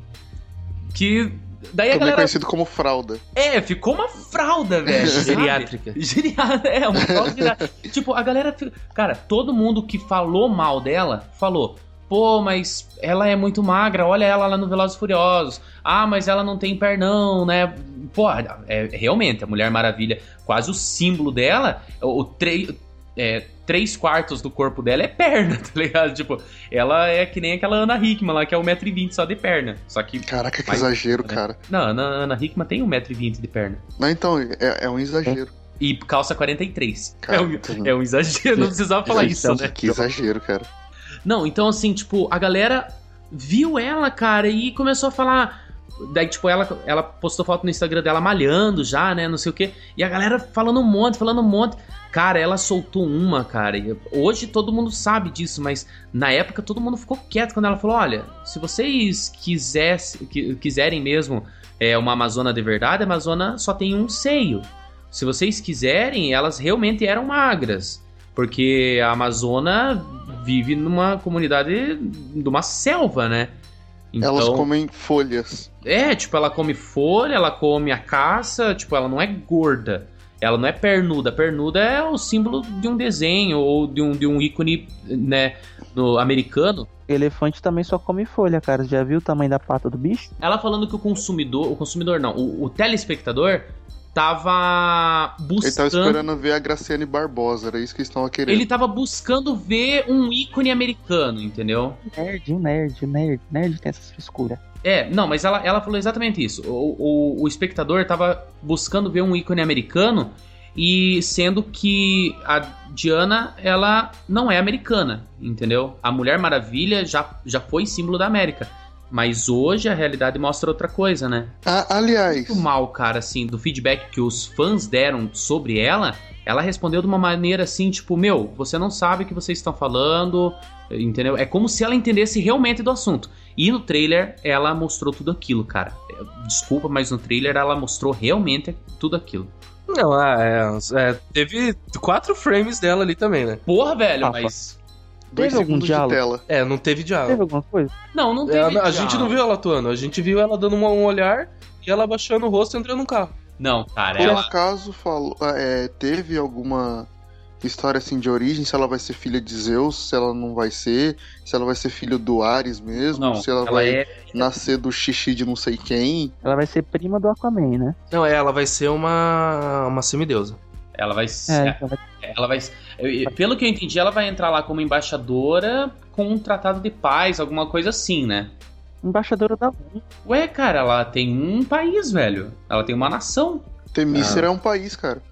Que Daí a Também galera. conhecido como fralda. É, ficou uma fralda, velho. <laughs> Geriátrica. Geriátrica, é, uma fralda geriátrica. <laughs> tipo, a galera. Cara, todo mundo que falou mal dela falou. Pô, mas ela é muito magra, olha ela lá no Velozes e Furiosos. Ah, mas ela não tem pernão, né? Pô, é, realmente, a Mulher Maravilha, quase o símbolo dela, o, tre- é, três quartos do corpo dela é perna, <laughs> tá ligado? Tipo, ela é que nem aquela Ana Hickman lá, que é 1,20m só de perna. Só que. Caraca, que exagero, né? cara. Não, a Ana, Hickman tem 1,20m de perna. Não, então, é, é um exagero. E calça 43. Cara, é, um, é um exagero, não precisava falar isso, né? Que exagero, cara. Não, então assim, tipo, a galera viu ela, cara, e começou a falar. Daí, tipo, ela, ela postou foto no Instagram dela malhando já, né? Não sei o quê. E a galera falando um monte, falando um monte. Cara, ela soltou uma, cara. Hoje todo mundo sabe disso, mas na época todo mundo ficou quieto quando ela falou: olha, se vocês quisesse, qui- quiserem mesmo é, uma Amazona de verdade, a Amazona só tem um seio. Se vocês quiserem, elas realmente eram magras. Porque a Amazona vive numa comunidade de uma selva, né? Então, Elas comem folhas. é, tipo, ela come folha, ela come a caça, tipo, ela não é gorda. Ela não é pernuda. Pernuda é o símbolo de um desenho ou de um, de um ícone, né, no americano. Elefante também só come folha, cara. Já viu o tamanho da pata do bicho? Ela falando que o consumidor, o consumidor não, o, o telespectador tava Ele buscando tava esperando ver a Graciane Barbosa, era isso que eles estavam querendo. ele tava buscando ver um ícone americano, entendeu? Nerd, um nerd, um nerd. Nerd tem essas frescuras. É, não, mas ela, ela falou exatamente isso. O, o, o espectador tava buscando ver um ícone americano e sendo que a Diana, ela não é americana, entendeu? A Mulher Maravilha já, já foi símbolo da América. Mas hoje a realidade mostra outra coisa, né? Ah, aliás, Muito mal, cara, assim, do feedback que os fãs deram sobre ela, ela respondeu de uma maneira assim, tipo, meu, você não sabe o que vocês estão falando, entendeu? É como se ela entendesse realmente do assunto. E no trailer ela mostrou tudo aquilo, cara. É, Desculpa, mas no trailer ela mostrou realmente tudo aquilo. Não, ah, é, é, teve quatro frames dela ali também, né? Porra, velho, Rafa. mas. Dois Teve algum segundos de diálogo? tela. É, não teve Teve diálogo. alguma coisa? Não, não teve. É, a, a diálogo. gente não viu ela atuando, a gente viu ela dando um, um olhar e ela abaixando o rosto e entrando no carro. Não, cara, Por ela. acaso falou, é, teve alguma história assim de origem, se ela vai ser filha de Zeus, se ela não vai ser, se ela vai ser filho do Ares mesmo, Não, se ela, ela vai é. nascer do xixi de não sei quem. Ela vai ser prima do Aquaman, né? Não, é, ela vai ser uma, uma semideusa. Ela vai É, ser. então vai Ela vai. Pelo que eu entendi, ela vai entrar lá como embaixadora com um tratado de paz, alguma coisa assim, né? embaixadora da ONU. Ué, cara, ela tem um país, velho. Ela tem uma nação. Temícera é um país, cara.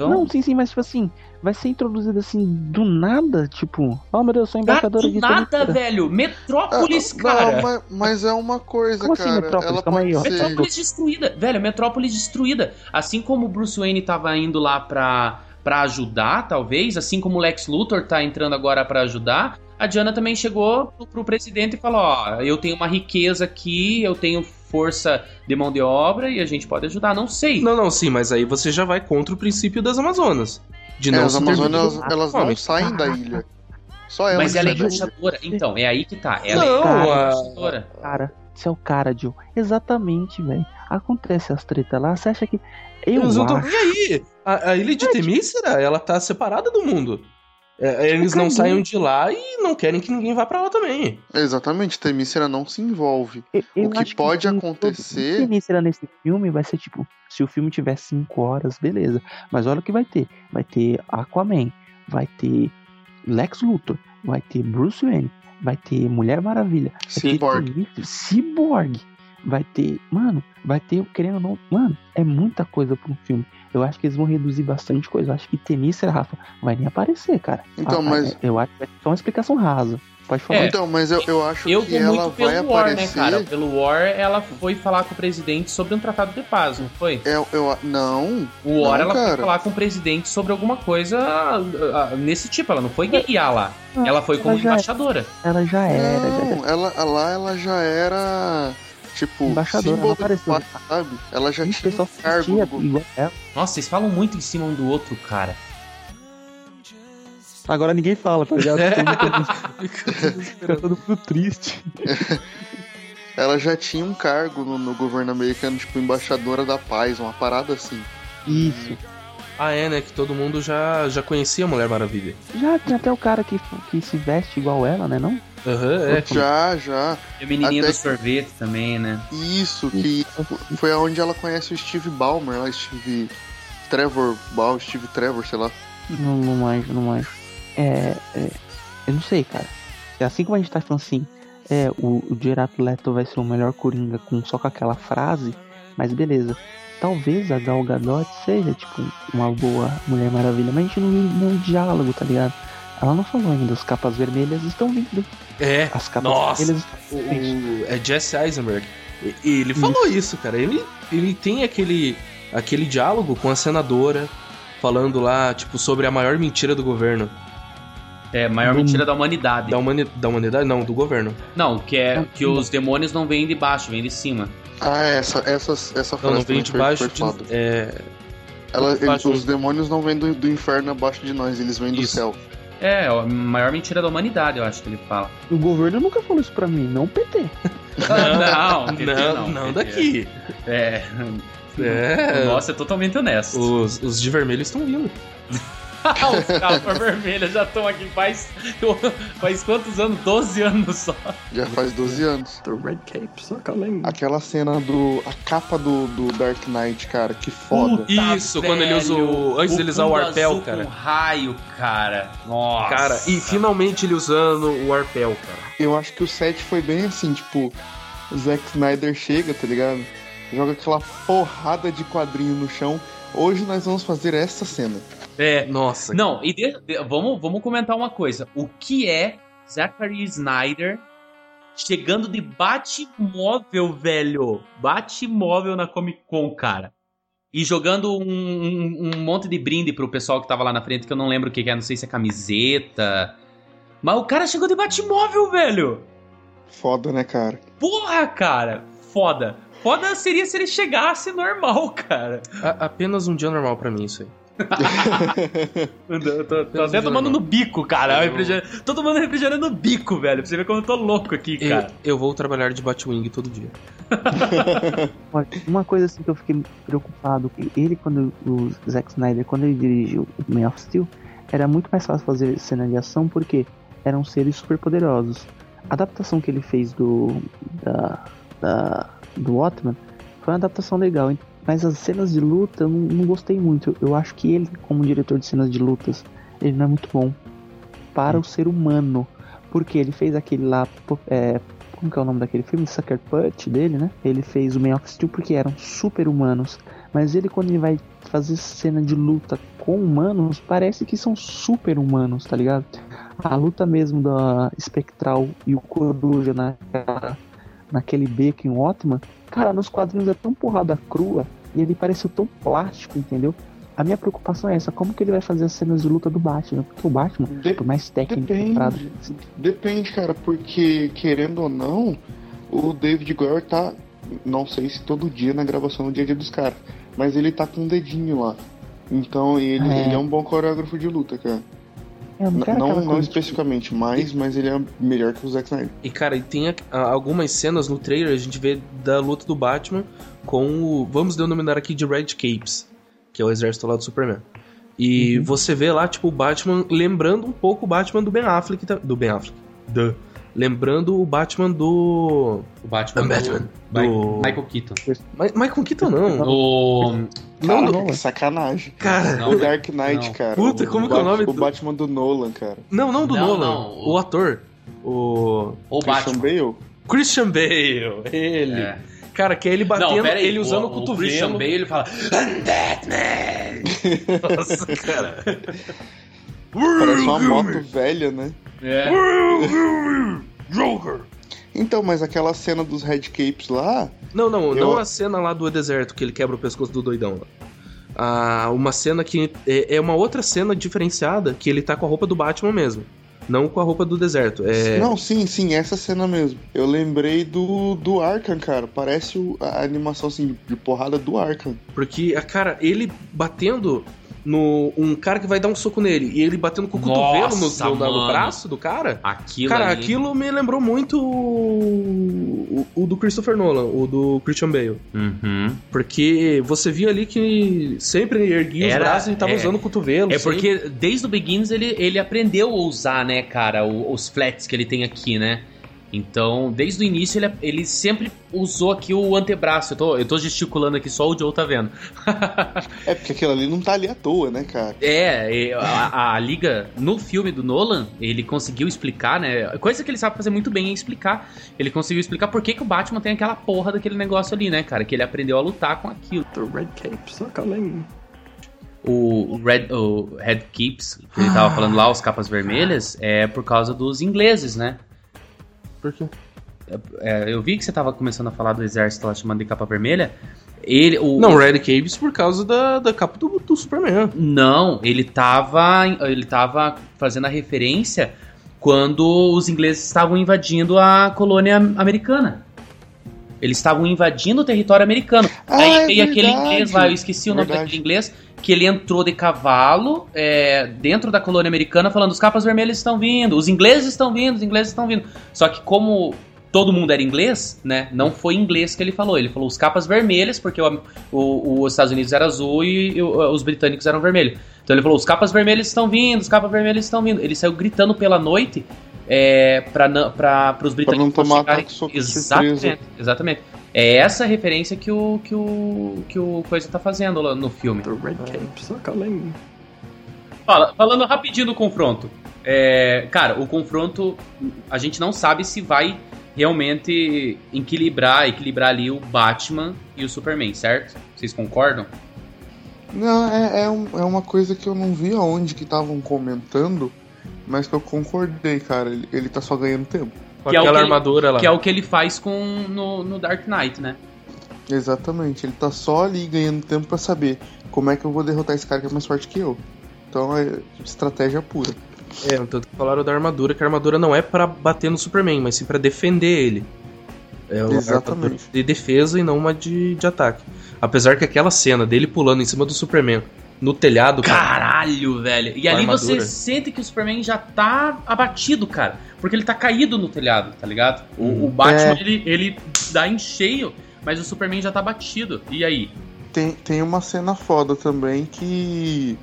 Então, Não, sim, sim, mas tipo assim, vai ser introduzida assim do nada, tipo, oh meu Deus, eu sou cara, embaixadora do de nada, velho. Metrópolis, Ah, cara. Não, mas, mas é uma coisa, Como assim, cara. Metrópolis? Ela Calma aí, ó. Metrópolis destruída. Velho, Metrópolis destruída. Assim como o Bruce Wayne tava indo lá pra, pra ajudar, talvez, assim como o Lex Luthor tá entrando agora pra ajudar, a Diana também chegou pro, pro presidente e falou: Ó, eu tenho uma riqueza aqui, eu tenho força de mão de obra e a gente pode ajudar. Não sei. Não, não, sim, mas aí você já vai contra o princípio das Amazonas. De É, não as Amazonas, intervir. elas não saem da ilha. Só ela Mas ela é sai da ilha. embaixadora. Então, é aí que tá. Ela Não, é embaixadora. Cara, você é o cara, Joe. Exatamente, velho. Acontece as tretas lá, você acha que. Eu Eles não acho. nem aí. A, a ilha de Temícera, ela tá separada do mundo. É, eles não saem de lá e não querem que ninguém vá pra lá também. Exatamente, Temícera não se envolve. Eu- eu O que pode tem acontecer- todo- Temícera nesse filme vai ser tipo, se o filme tiver 5 horas, beleza. Mas olha o que vai ter. Vai ter Aquaman, vai ter Lex Luthor, vai ter Bruce Wayne, vai ter Mulher Maravilha, vai Cyborg. ter Cyborg, vai ter, mano, vai ter, querendo ou não, mano, é muita coisa pra um filme. Eu acho que eles vão reduzir bastante coisa. Eu acho que Temícera, Rafa, vai nem aparecer, cara. Então, Ah, mas- Eu acho que vai ser só uma explicação rasa. Pode falar. É, Então, mas eu, eu acho Eu que vou ela muito vai pelo War, né, aparecer. cara? Pelo War, ela foi falar com o presidente sobre um tratado de paz, não foi? Eu, eu, não, O War, Não, ela foi cara. falar com o presidente sobre alguma coisa ah, ah, nesse tipo. Ela não foi guerrear lá. Não, Ela foi como ela já- embaixadora. Ela já era, já, não, ela, lá ela já era, tipo, Embaixadora, símbolo de apareceu. sabe? Ela já tinha um cargo igual ela. Nossa, vocês falam muito em cima um do outro, cara. Agora ninguém fala, tá ligado? Todo mundo tá todo mundo triste. <laughs> Ela já tinha um cargo no, no governo americano, tipo, embaixadora da paz, uma parada assim. Isso. Ah, é, né? Que todo mundo já, já conhecia a Mulher Maravilha. Já tem até o cara que, que se veste igual ela, né? Não? Aham, é. Já, já. E o menininho Até do que- sorvete também, né? Isso, que foi aonde ela conhece o Steve Ballmer, lá, Steve Trevor Ball, Steve Trevor, sei lá. Não, não manjo, não manjo. É, é, Eu não sei, cara. É assim como a gente tá falando assim, é, o, o Gerard Leto vai ser o melhor Coringa com, só com aquela frase, mas beleza. Talvez a Gal Gadot seja, tipo, uma boa Mulher Maravilha, mas a gente não viu nenhum diálogo, tá ligado? Ela não falou ainda, as capas vermelhas estão vindo. É. As capas Nossa. vermelhas O, o- é Jesse Eisenberg. E- ele falou isso, cara. Ele, ele tem aquele, aquele diálogo com a senadora, falando lá, tipo, sobre a maior mentira do governo. É, maior Do- mentira da humanidade. Da, humani da humanidade? Não, do governo. Não, que é que os demônios não vêm de baixo, vêm de cima. Ah, essa, essa, essa frase Não, não vem de baixo. de- é, Ela- de baixo. eles- os demônios não vêm do, do inferno abaixo de nós, eles vêm do Isso. céu. É, a maior mentira da humanidade, eu acho que ele fala. O governo nunca falou isso pra mim, não o PT. <laughs> não, não, PT não, PT. daqui. É. É. O nosso é totalmente honesto. Os, os de vermelho estão vindo. <laughs> Os capas vermelhas já estão aqui faz. <laughs> Faz quantos anos? 12 anos só. Já faz 12 anos. The red capes are coming. Aquela cena do. A capa do, do Dark Knight, cara, que foda. Isso, quando ele usa o. Antes de ele usar o arpel, azul cara. Com raio, cara. Nossa. Cara, e finalmente ele usando o arpel, cara. Eu acho que o set foi bem assim, tipo, o Zack Snyder chega, tá ligado? Joga aquela porrada de quadrinho no chão. Hoje nós vamos fazer essa cena. É. Nossa. Não, e de- de- vamos, vamos comentar uma coisa. O que é Zachary Snyder chegando de Batmóvel, velho? Batmóvel na Comic Con, cara. E jogando um, um- um monte de brinde pro pessoal que tava lá na frente, que eu não lembro o que que é, não sei se é camiseta. Mas o cara chegou de Batmóvel, velho! Foda, né, cara? Porra, cara! Foda. Foda seria se ele chegasse normal, <laughs> cara. A- apenas um dia normal pra mim, isso aí. <laughs> Eu tô, tô até tomando no bico, cara. Eu- Refrigerante- Tô tomando refrigerante no bico, velho. Pra você ver como eu tô louco aqui, Eu, cara. eu vou trabalhar de Batwing todo dia. <laughs> Uma coisa assim que eu fiquei preocupado, que ele quando o Zack Snyder, quando ele dirigiu o Man of Steel, era muito mais fácil fazer cena de ação porque eram seres super poderosos. A adaptação que ele fez do da, da- do Watman foi uma adaptação legal, hein? Mas as cenas de luta eu não, não gostei muito. Eu acho que ele, como diretor de cenas de lutas, ele não é muito bom para o ser humano, porque ele fez aquele lá, é, como que é o nome daquele filme? Sucker Punch dele, né? Ele fez o Man of Steel porque eram super humanos. Mas ele, quando ele vai fazer cena de luta com humanos, parece que são super humanos, tá ligado? A luta mesmo da Spectral e o Coruja naquela, naquele beco em Otman, cara, nos quadrinhos é tão porrada crua e ele pareceu tão plástico, entendeu? A minha preocupação é essa, como que ele vai fazer as cenas de luta do Batman? Porque o Batman, De- por mais técnico depende. Depende, cara, porque querendo ou não, o David Goyer tá, não sei se todo dia na gravação no dia a dia dos caras, mas ele tá com um dedinho lá. Então ele É. ele é um bom coreógrafo de luta, cara. Eu não Não, especificamente mais, mas ele é melhor que o Zack Snyder. E cara, e tem algumas cenas no trailer, a gente vê da luta do Batman com o. Vamos denominar aqui de Red Capes, que é o exército lá do Superman. E Uhum. você vê lá, tipo, o Batman lembrando um pouco o Batman do Ben Affleck. Do Ben Affleck. Duh. Lembrando o Batman do. O Batman. Batman. Do... Do- Michael Keaton. Ma- Michael Keaton não. O. Não, Cara, não. que sacanagem. Cara, Não, o Dark Knight, não. cara. Puta, como que é o nome O do- Batman do Nolan, cara. não, não do Não, Nolan. não, O o- ator. O. O Christian Batman. Bale. Christian Bale. Ele. É. Cara, que é ele batendo, Não, aí. ele usando o, o, o Christian cotovelo. Bale, ele fala I'm Batman! <laughs> Nossa, cara. Parece uma moto velha, né? É. Joker. Então, mas aquela cena dos Red Capes lá, Não, não, Eu- não a cena lá do deserto que ele quebra o pescoço do doidão lá. Ah, uma cena que é, é uma outra cena diferenciada que ele tá com a roupa do Batman mesmo. Não com a roupa do deserto. É, Não, sim, sim, essa cena mesmo. Eu lembrei do, do Arkham, cara. Parece o- a animação assim, de porrada do Arkham. Porque, a cara, ele batendo no um cara que vai dar um soco nele e ele batendo com o cotovelo no, Nossa, no- no mano. braço do cara. Aquilo Cara, ali. aquilo me lembrou muito o, o- o do Christopher Nolan, o do Christian Bale. Uhum. Porque você via ali que sempre erguia Era- os braços e tava é. usando o cotovelo. É porque desde o Begins ele, ele aprendeu a usar, né, cara, o- os flats que ele tem aqui, né? Então, desde o início ele, ele sempre usou aqui o antebraço. Eu tô, eu tô gesticulando aqui, só o Joe tá vendo. <laughs> É porque aquilo ali não tá ali à toa, né, cara? É, a, a liga no filme do Nolan, ele conseguiu explicar, né? Coisa que ele sabe fazer muito bem é explicar. Ele conseguiu explicar por que, que o Batman tem aquela porra daquele negócio ali, né, cara? Que ele aprendeu a lutar com aquilo. The red cape suckling. O Red, o Red Keeps, que ele tava falando lá, os capas vermelhas, é por causa dos ingleses, né? Por quê? É, eu vi que você tava começando a falar do exército lá chamando de capa vermelha. Ele, o, Não, Red Caves por causa da, da capa do, do Superman. Não, ele tava, ele tava fazendo a referência quando os ingleses estavam invadindo a colônia americana. Eles estavam invadindo o território americano. Ah, Aí é veio aquele verdade. inglês lá, eu esqueci o nome Verdade. daquele inglês, que ele entrou de cavalo é, dentro da colônia americana falando: os capas vermelhas estão vindo, os ingleses estão vindo, os ingleses estão vindo. Só que como todo mundo era inglês, né? Não foi inglês que ele falou. Ele falou os capas vermelhas, porque o, o- os Estados Unidos era azul e, e os britânicos eram vermelhos. Então ele falou: os capas vermelhas estão vindo, os capas vermelhas estão vindo. Ele saiu gritando pela noite é, para os britânicos não tomar chegarem- Exatamente, exatamente. É essa referência que o que o que o coisa tá fazendo lá no filme. The red cape suckling. Fala- falando rapidinho do confronto. É, cara, o confronto a gente não sabe se vai realmente equilibrar, equilibrar ali o Batman e o Superman, certo? Vocês concordam? Não, é, é, um- é uma coisa que eu não vi aonde que estavam comentando, mas que eu concordei, cara. Ele, ele tá só ganhando tempo. Com Que é o aquela que- armadura lá. Que é o que ele faz com no, no Dark Knight, né? Exatamente, ele tá só ali ganhando tempo pra saber como é que eu vou derrotar esse cara que é mais forte que eu. Então é estratégia pura. É, tanto que falaram da armadura, que a armadura não é pra bater no Superman, mas sim pra defender ele. É uma Exatamente. armadura de defesa e não uma de, de ataque. Apesar que aquela cena dele pulando em cima do Superman no telhado, cara, Caralho, velho. E ali armadura. você sente que o Superman já tá abatido, cara. Porque ele tá caído no telhado, tá ligado? O, o Batman, É. ele, ele dá em cheio, mas o Superman já tá batido. E aí? Tem, tem uma cena foda também que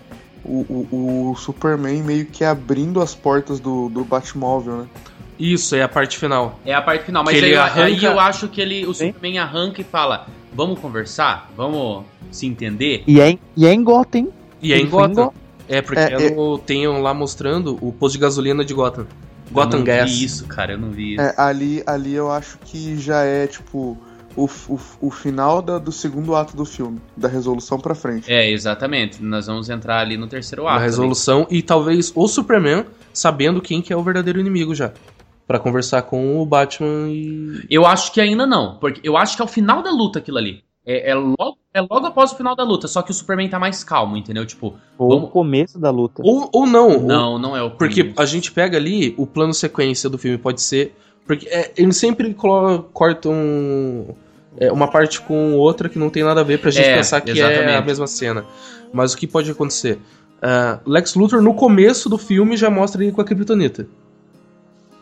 o, o, o Superman meio que abrindo as portas do, do Batmóvel, né? isso é a parte final. É a parte final. Mas aí, arranca- aí eu acho que ele, o Sim. Superman arranca e fala: Vamos conversar? Vamos se entender? E é, em- e é em Gotham. E é em Gotham. É, porque É, é no- tem lá mostrando o posto de gasolina de Gotham. Gotham eu não Gas. vi isso, cara. Eu não vi isso. É, ali, ali eu acho que já é tipo o, o, o final da- do segundo ato do filme, da resolução pra frente. É, exatamente. Nós vamos entrar ali no terceiro Na ato. ali. resolução e talvez o Superman sabendo quem que é o verdadeiro inimigo já. Pra conversar com o Batman e. Eu acho que ainda não, porque eu acho que é o final da luta aquilo ali. É, é logo, é logo após o final da luta, só que o Superman tá mais calmo, entendeu? Tipo, Ou Vamos- no começo da luta. Ou, ou não. ou- não, não é o Porque começo. a gente pega ali o plano sequência do filme, pode ser. Porque é, eles sempre cortam é, uma parte com outra que não tem nada a ver pra gente É, pensar que é exatamente. a mesma cena. Mas o que pode acontecer? Ah, Lex Luthor, no começo do filme, já mostra ele com a Kryptonita.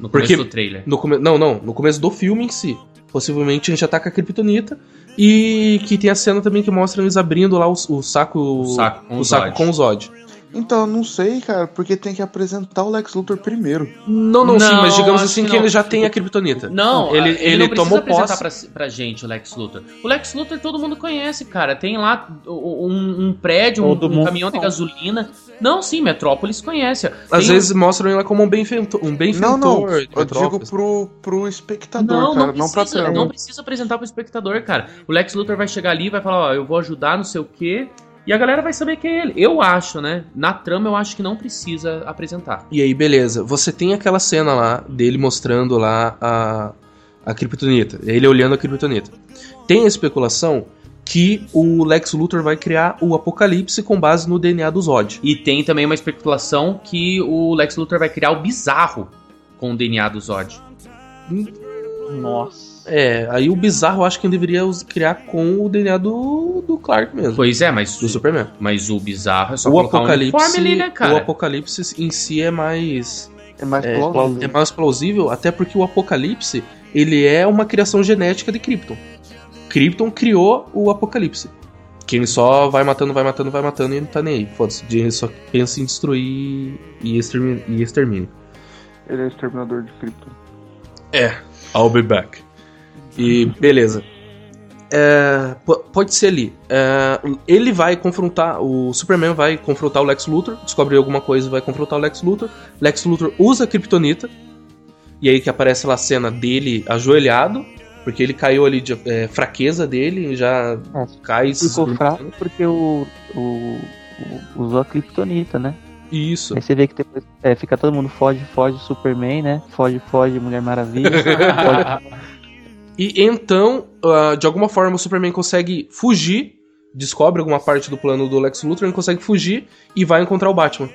No começo porque- do trailer. No come... Não, não, no começo do filme em si. Possivelmente a gente com a Kryptonita. E que tem a cena também que mostra eles abrindo lá o, o saco. O saco com o o saco Zod. com o Zod. Então, eu não sei, cara, porque tem que apresentar o Lex Luthor primeiro. Não, não, sim, Não, mas digamos assim que que, não. ele já tem a Kryptonita. Não, ele, ele, ele, não precisa tomou apresentar posse. pra, pra gente o Lex Luthor. O Lex Luthor todo mundo conhece, cara. Tem lá um, um prédio, um, Todo um caminhão de não. gasolina. Não, sim, Metrópolis conhece. Às Tem- vezes mostram ele como um benfeitor. Um Não, benfeitor não, de eu digo pro, pro espectador, Não, cara, não não, pra precisa, não precisa apresentar pro espectador, cara. O Lex Luthor vai chegar ali e vai falar, ó, eu vou ajudar, não sei o quê. E a galera vai saber que é ele. Eu acho, né? Na trama eu acho que não precisa apresentar. E aí, beleza. Você tem aquela cena lá dele mostrando lá a, a Kryptonita. Ele olhando a Kryptonita. Tem a especulação que o Lex Luthor vai criar o Apocalipse com base no DNA do Zod. E tem também uma especulação que o Lex Luthor vai criar o bizarro com o DNA do Zod. Nossa. É, aí o bizarro eu acho que ele deveria criar com o DNA do, do Clark mesmo. Pois é, mas, Do Superman. mas o bizarro é só O colocar um apocalipse, uniforme ali, né, o cara? apocalipse em si é mais É mais é, plausível. é mais plausível, até porque o apocalipse ele é uma criação genética de Krypton. Krypton criou o apocalipse. Que ele só vai matando, vai matando, vai matando e não tá nem aí. Foda-se, ele só pensa em destruir e extermínio. E extermínio. Ele é o exterminador de Krypton. É, I'll be back. E beleza. É, po- pode ser ali. É, ele vai confrontar. O Superman vai confrontar o Lex Luthor. Descobre alguma coisa e vai confrontar o Lex Luthor. Lex Luthor usa a Kryptonita. E aí que aparece lá a cena dele ajoelhado. Porque ele caiu ali de é, fraqueza dele e já É, cai se Ficou fraco porque o, o, o- usou a Kryptonita, né? Isso. Aí você vê que depois é, fica todo mundo foge, foge Superman, né? Foge, foge Mulher Maravilha. foge- <laughs> <laughs> <laughs> E então, ah, de alguma forma, o Superman consegue fugir, descobre alguma parte do plano do Lex Luthor, ele consegue fugir e vai encontrar o Batman.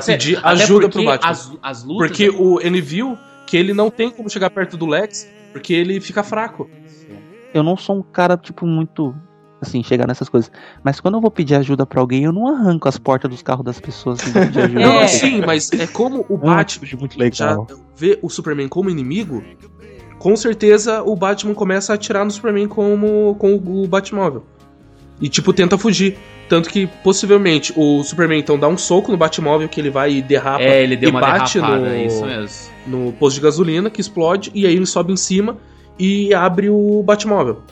Ser. pedir Até ajuda porque pro Batman. As, as lutas. Porque o, ele viu que ele não tem como chegar perto do Lex, porque ele fica fraco. eu não sou um cara, tipo, muito. Assim, chegar nessas coisas. Mas quando eu vou pedir ajuda pra alguém, eu não arranco as portas dos carros das pessoas assim, pra pedir <laughs> ajuda. Não, É. sim, mas é como o É um Batman atitude muito já legal. vê o Superman como inimigo, com certeza o Batman começa a atirar no Superman como, com o Batmóvel. E, tipo, tenta fugir. Tanto que, possivelmente, o Superman então dá um soco no Batmóvel que ele vai e derrapa É, ele deu e uma bate derrapada, no- é isso mesmo. no posto de gasolina, que explode, e aí ele sobe em cima e abre o Batmóvel.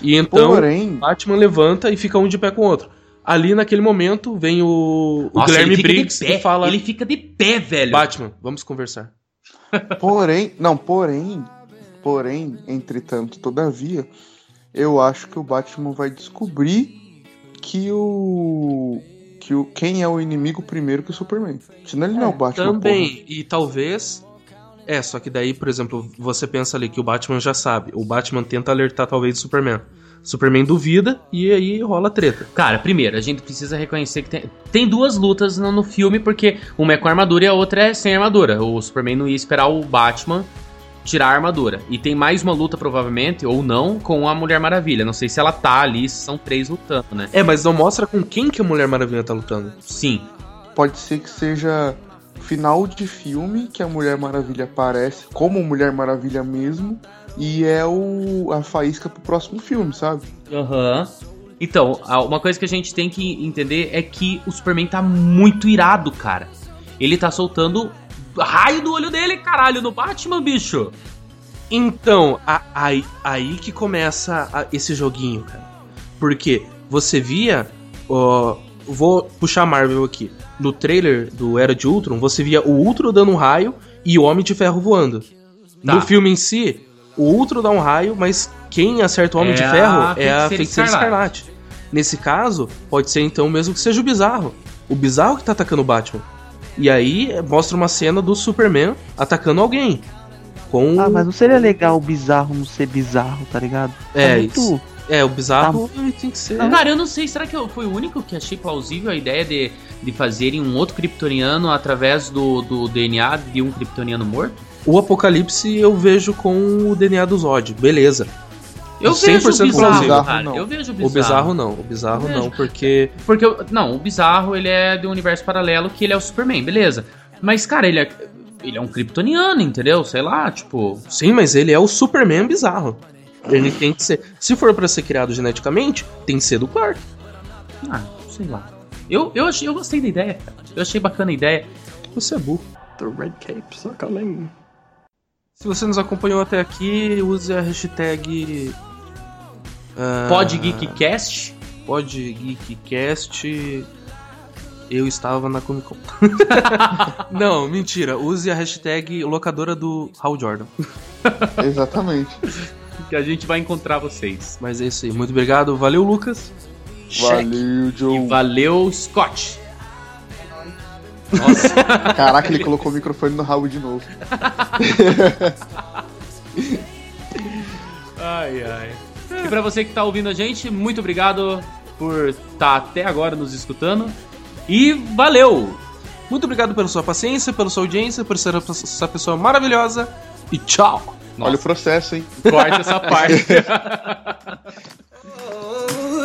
E então o Porém, Batman levanta e fica um de pé com o outro. Ali naquele momento vem o, o Guilherme ele fica Briggs de pé, e fala: Ele fica de pé, velho. Batman, vamos conversar. porém, não, porém, porém, entretanto, todavia, eu acho que o Batman vai descobrir que o que o quem é o inimigo primeiro que o Superman. Senão ele não é o Batman. Também, e talvez. É, só que daí, por exemplo, você pensa ali que o Batman já sabe. O Batman tenta alertar talvez o Superman. Superman duvida e aí rola treta. Cara, primeiro, a gente precisa reconhecer que tem, tem duas lutas no, no filme, porque uma é com armadura e a outra é sem armadura. O Superman não ia esperar o Batman tirar a armadura. E tem mais uma luta, provavelmente, ou não, com a Mulher Maravilha. Não sei se ela tá ali, se são três lutando, né? É, mas não mostra com quem que a Mulher Maravilha tá lutando. Sim. Pode ser que seja final de filme que a Mulher Maravilha aparece como Mulher Maravilha mesmo e é o a faísca pro próximo filme, sabe? Aham. Então, a- uma coisa que a gente tem que entender é que o Superman tá muito irado, cara. Ele tá soltando raio do olho dele, caralho, no Batman, bicho. Então, a- aí, aí que começa a- esse joguinho, cara. Porque você via. ó, vou puxar a Marvel aqui. No trailer do Era de Ultron, você via o Ultron dando um raio e o Homem de Ferro voando. Tá. No filme em si, o Ultron dá um raio, mas quem acerta o Homem É de a Ferro é a Feiticeira Feiticeira Escarlate. Escarlate. Nesse caso, pode ser então mesmo que seja o Bizarro. O Bizarro que tá atacando o Batman. E aí é, mostra uma cena do Superman atacando alguém. Com Ah, mas não seria legal o bizarro não ser bizarro, tá ligado? É, Tá muito- isso. É, o bizarro Tá. tem que ser. Cara, eu não sei, será que eu fui o único que achei plausível a ideia de, de fazerem um outro kryptoniano através do, do DNA de um kryptoniano morto? O Apocalipse eu vejo com o DNA do Zod, beleza. Eu 100% vejo o bizarro, bizarro, cara. não. Eu vejo o O bizarro. bizarro não, o bizarro não, porque. Porque, eu- não, o bizarro, ele é de um universo paralelo que ele é o Superman, beleza. Mas, cara, ele é, ele é um kryptoniano, entendeu? Sei lá, tipo... Sim, mas ele é o Superman bizarro. Ele tem que ser. Se for pra ser criado geneticamente, tem que ser do Clark. Ah, sei lá. Eu, eu, achei, eu gostei da ideia, cara. Eu achei bacana a ideia. Você é burro. The red capes are coming. Se você nos acompanhou até aqui, use a hashtag. Ah, PodGeekCast. PodGeekCast. Eu estava na Comic Con. <laughs> Não, mentira. Use a hashtag locadora do Hal Jordan. <laughs> Exatamente. Que a gente vai encontrar vocês. Mas é isso aí. Muito obrigado. Valeu, Lucas. Valeu, Joe. E valeu, Scott. <laughs> Caraca, ele colocou o microfone no rabo de novo. Ai, ai. E pra você que tá ouvindo a gente, muito obrigado por estar até agora nos escutando. E valeu! Muito obrigado pela sua paciência, pela sua audiência, por ser essa pessoa maravilhosa. E tchau! Olha o processo, hein? Corta essa parte. <laughs>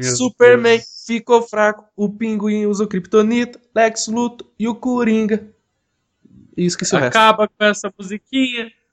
Meu Superman Deus. ficou fraco, o Pinguim usou Kryptonita, Lex Luthor e o Coringa. E esqueci o resto. Acaba com essa musiquinha.